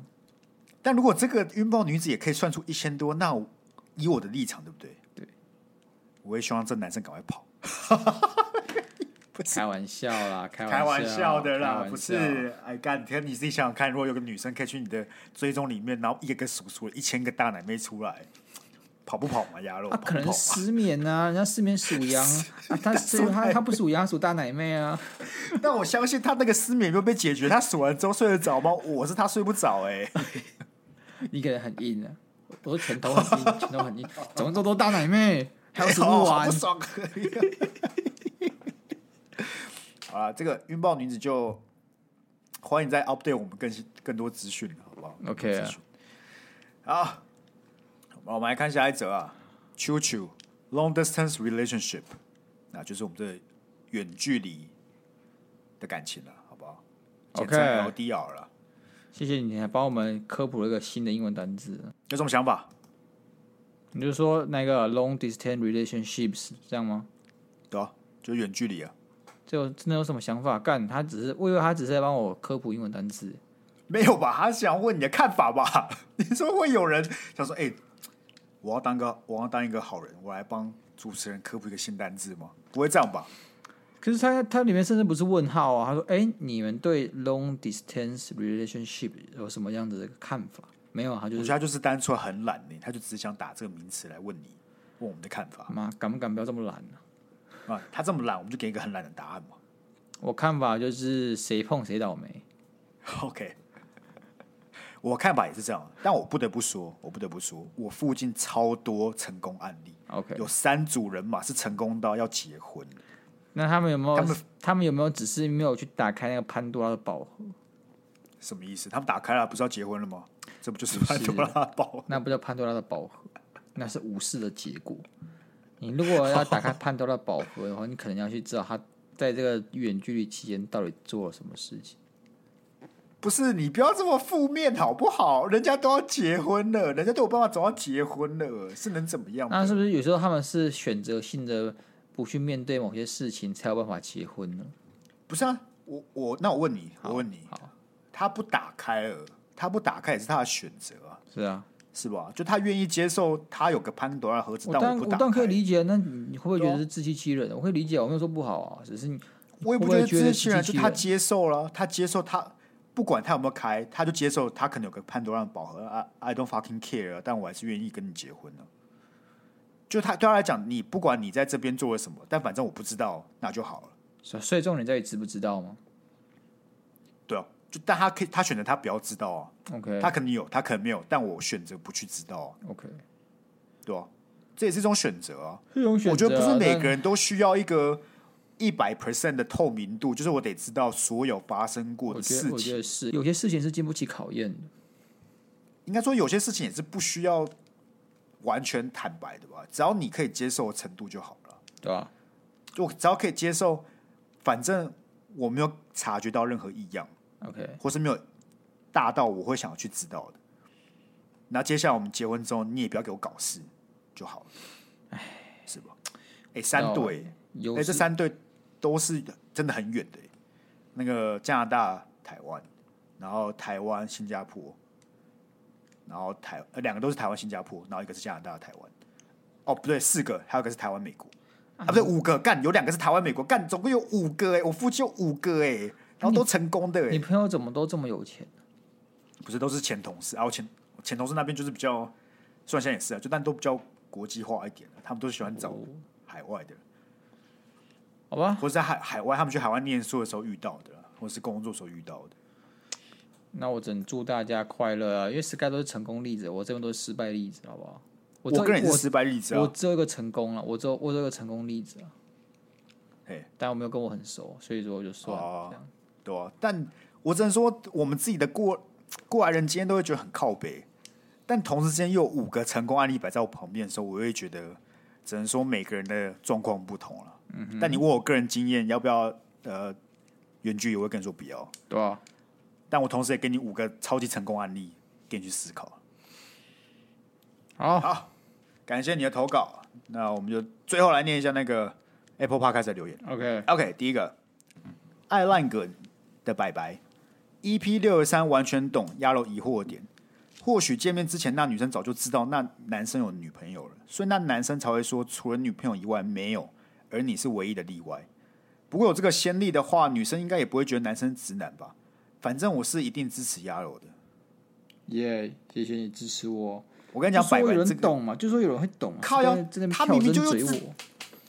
但如果这个晕爆女子也可以算出一千多，那以我的立场，对不对？对，我也希望这男生赶快跑。开玩笑啦，开玩笑的啦，不是？哎，干天，你自己想想看，如果有个女生可以去你的追踪里面，然后一个个数出了一千个大奶妹出来，跑不跑嘛？鸭肉，他可能失眠啊，人家失眠属羊啊，他他他不属羊，属大奶妹啊。但我相信他那个失眠没有被解决，他数完之后睡得着吗？我是他睡不着哎。你可能很硬啊，我说拳头很硬，拳头很硬，怎么这么多大奶妹？还有数不完，不爽可以。好了，这个晕爆女子就欢迎再 update 我们更新更多资讯，好不好？OK 啊，好，我们来看下一则啊，Choo Choo long distance relationship，那就是我们这远距离的感情了，好不好？OK，LDR 了，谢谢你还帮我们科普了一个新的英文单字，有什么想法？你就说那个 long distance relationships 这样吗？对啊，就远距离啊。就真的有什么想法？干，他只是我以为他只是在帮我科普英文单词，没有吧？他想问你的看法吧？你说会有人想说，哎、欸，我要当个我要当一个好人，我来帮主持人科普一个新单字吗？不会这样吧？可是他他里面甚至不是问号啊，他说，哎、欸，你们对 long distance relationship 有什么样的看法？没有，他就是他就是单纯很懒呢，他就只是想打这个名词来问你，问我们的看法。妈，敢不敢不要这么懒呢、啊？啊，他这么懒，我们就给一个很懒的答案嘛。我看法就是谁碰谁倒霉。OK，我看法也是这样，但我不得不说，我不得不说，我附近超多成功案例。OK，有三组人马是成功到要结婚。那他们有没有？他们他们有没有只是没有去打开那个潘多拉的宝盒？什么意思？他们打开了，不是要结婚了吗？这不就是潘多拉的宝盒？那不叫潘多拉的宝盒，那是无视的结果。你如果要打开潘多拉宝盒的话，你可能要去知道他在这个远距离期间到底做了什么事情。不是，你不要这么负面好不好？人家都要结婚了，人家都有办法走到结婚了，是能怎么样？那是不是有时候他们是选择性的不去面对某些事情，才有办法结婚呢？不是啊，我我那我问你，我问你，他不打开了，他不打开也是他的选择啊，是啊，是吧？就他愿意接受他有个潘多拉盒子，我但我不打我当然可以，理解，那你会不会觉得是自欺欺人？我可以理解，我没有说不好啊，只是你我也不会觉得自欺欺人，就他接受了，他接受他不管他有没有开，他就接受他可能有个潘多拉的宝盒，I I don't fucking care，但我还是愿意跟你结婚呢。就他对他来讲，你不管你在这边做了什么，但反正我不知道，那就好了。所以所以重点在于知不知道吗就但他可以，他选择他不要知道啊，？OK，他可能有，他可能没有，但我选择不去知道啊，OK，对吧、这也是一种选择啊。这种选择啊我觉得不是每个人都需要一个一百 percent 的透明度，就是我得知道所有发生过的事情。得是有些事情是经不起考验的。应该说，有些事情也是不需要完全坦白的吧，只要你可以接受的程度就好了。对吧？就我只要可以接受，反正我没有察觉到任何异样，OK，或是没有大到我会想要去知道的。那接下来我们结婚之后，你也不要给我搞事就好了，哎，是吧？哎，三对，哎，这三对都是真的很远的，那个加拿大、台湾，然后台湾、新加坡，然后台呃两个都是台湾、新加坡，然后一个是加拿大、台湾。哦，不对，四个，还有一个是台湾、美国。啊，不对，五个，干有两个是台湾、美国，干总共有五个哎，我夫妻有五个哎，然后都成功的哎，你朋友怎么都这么有钱？不是都是前同事啊？我前前同事那边就是比较，虽然现在也是啊，就但都比较国际化一点，他们都喜欢找海外的。好吧，或者在海海外，他们去海外念书的时候遇到的，或者是工作时候遇到的。那我只能祝大家快乐啊！因为 Sky 都是成功例子，我这边都是失败例子，好不好？我只有我个人也是失败例子啊。我只有一个成功了，我只有我只有一个成功例子啊。嘿，但我没有跟我很熟，所以说我就算了。对啊，但我只能说，我们自己的过过来人今天都会觉得很靠北，但同时之间又有五个成功案例摆在我旁边的时候，我会觉得，只能说每个人的状况不同了。嗯，但你问我个人经验，要不要呃远距离，我会跟你说不要。对啊，但我同时也给你五个超级成功案例，给你去思考。好，好，感谢你的投稿。那我们就最后来念一下那个 Apple Podcast 的留言。OK，OK，第一个爱烂梗的白白，EP 六十三完全懂鸭肉疑惑点。或许见面之前，那女生早就知道那男生有女朋友了，所以那男生才会说除了女朋友以外没有，而你是唯一的例外。不过有这个先例的话，女生应该也不会觉得男生直男吧？反正我是一定支持鸭肉的。耶、谢谢你支持我。我跟你讲，白白这个人懂嘛？就说有人会懂嘛？靠腰在在那边他明明就跳针有自嘴我。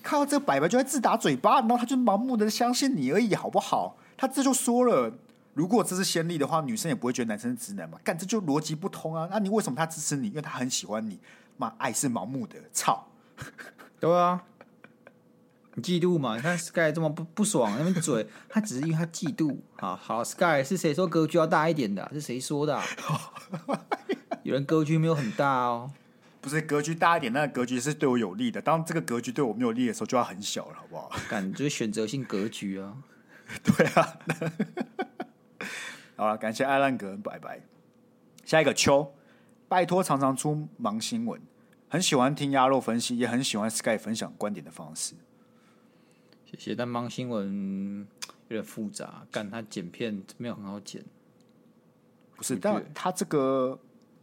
靠这个白白就在自打嘴巴，然后他就盲目的相信你而已，好不好？他这就说了，如果这是先例的话，女生也不会觉得男生是直男嘛。干，这就逻辑不通啊！那你为什么他支持你？因为他很喜欢你。妈，爱是盲目的，操！对啊，你嫉妒嘛？你看 Sky 这么不不爽，那边嘴，他只是因为他嫉妒啊。好，Sky 是谁说格局要大一点的啊、是谁说的啊、有人格局没有很大哦。不是格局大一点，那个格局是对我有利的。当这个格局对我没有利的时候，就要很小了，好不好？感就是选择性格局啊。对啊。好了，感谢艾兰格恩，拜拜。下一个秋，拜托常常出忙新闻，很喜欢听鸭肉分析，也很喜欢 Sky 分享观点的方式。谢谢，但忙新闻有点复杂，干他剪片没有很好剪。不是，但他这个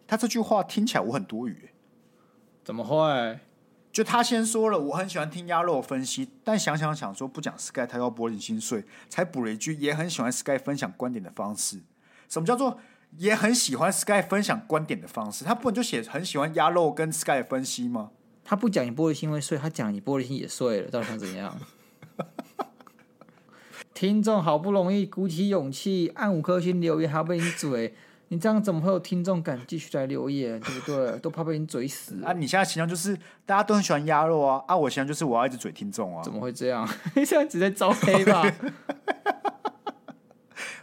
他这句话听起来我很多余。怎么会？就他先说了，我很喜欢听鸭肉分析，但想想想说不讲 Sky 他要玻璃心碎，才补了一句也很喜欢 Sky 分享观点的方式。什么叫做也很喜欢 Sky 分享观点的方式？他不能就写很喜欢鸭肉跟 Sky 分析吗？他不讲你玻璃心会碎，他讲你玻璃心也碎了，到底想怎样？听众好不容易鼓起勇气按五颗星留言，还要被你嘴，你这样怎么会有听众敢继续来留言？对不对？都怕被你嘴死啊！你现在形象就是大家都很喜欢鸭肉啊，啊，我形象就是我要一直嘴听众啊。怎么会这样？你 现在只在招黑吧？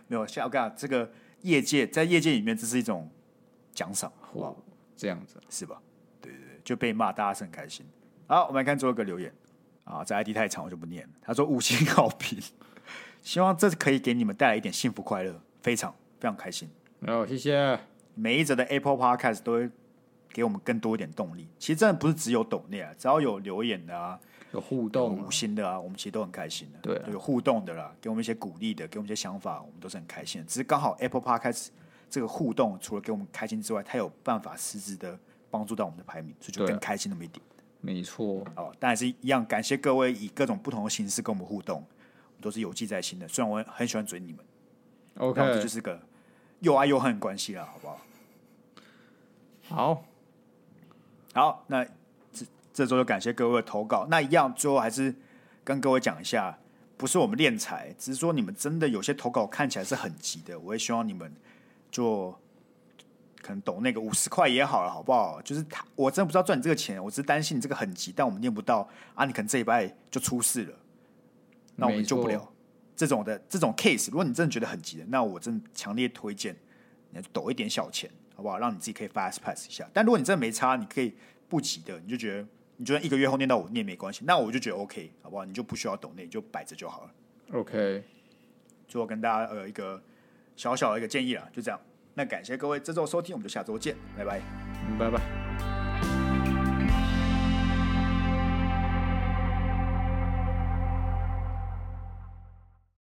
没有，现在我跟你讲，这个业界在业界里面，这是一种奖赏，好不好？这样子是吧？对对对，就被骂，大家是很开心。好，我们来看最后一个留言啊，这 ID 太长，我就不念了。他说五星好评，希望这可以给你们带来一点幸福快乐，非常非常开心。好，谢谢。每一则的 Apple Podcast 都会给我们更多一点动力。其实真的不是只有抖内啊，只要有留言的啊，有互动、有五星的啊，我们其实都很开心的。对啊，有互动的啦，给我们一些鼓励的，给我们一些想法，我们都是很开心的。只是刚好 Apple Podcast 这个互动，除了给我们开心之外，它有办法实质的帮助到我们的排名，所以就更开心那么一点。没错，哦，当然是一样，感谢各位以各种不同的形式跟我们互动，我们都是有记在心的。虽然我很喜欢嘴你们，OK，这就是个又爱又恨关系了，好不好？好，好，那这这周就感谢各位的投稿。那一样，最后还是跟各位讲一下，不是我们敛财，只是说你们真的有些投稿看起来是很急的，我也希望你们就。可能懂那个五十块也好了，好不好？就是他，我真的不知道赚你这个钱，我只是担心你这个很急，但我们念不到啊，你可能这一拜就出事了，那我们救不了这种的这种 case。如果你真的觉得很急的，那我真的强烈推荐你抖一点小钱，好不好？让你自己可以 fast pass 一下。但如果你真的没差，你可以不急的，你就觉得你就算一个月后念到我念没关系，那我就觉得 OK，好不好？你就不需要抖那，你就摆着就好了。OK，最后跟大家呃一个小小的一个建议啦，就这样。那感谢各位这周收听，我们就下周见，拜拜，拜拜。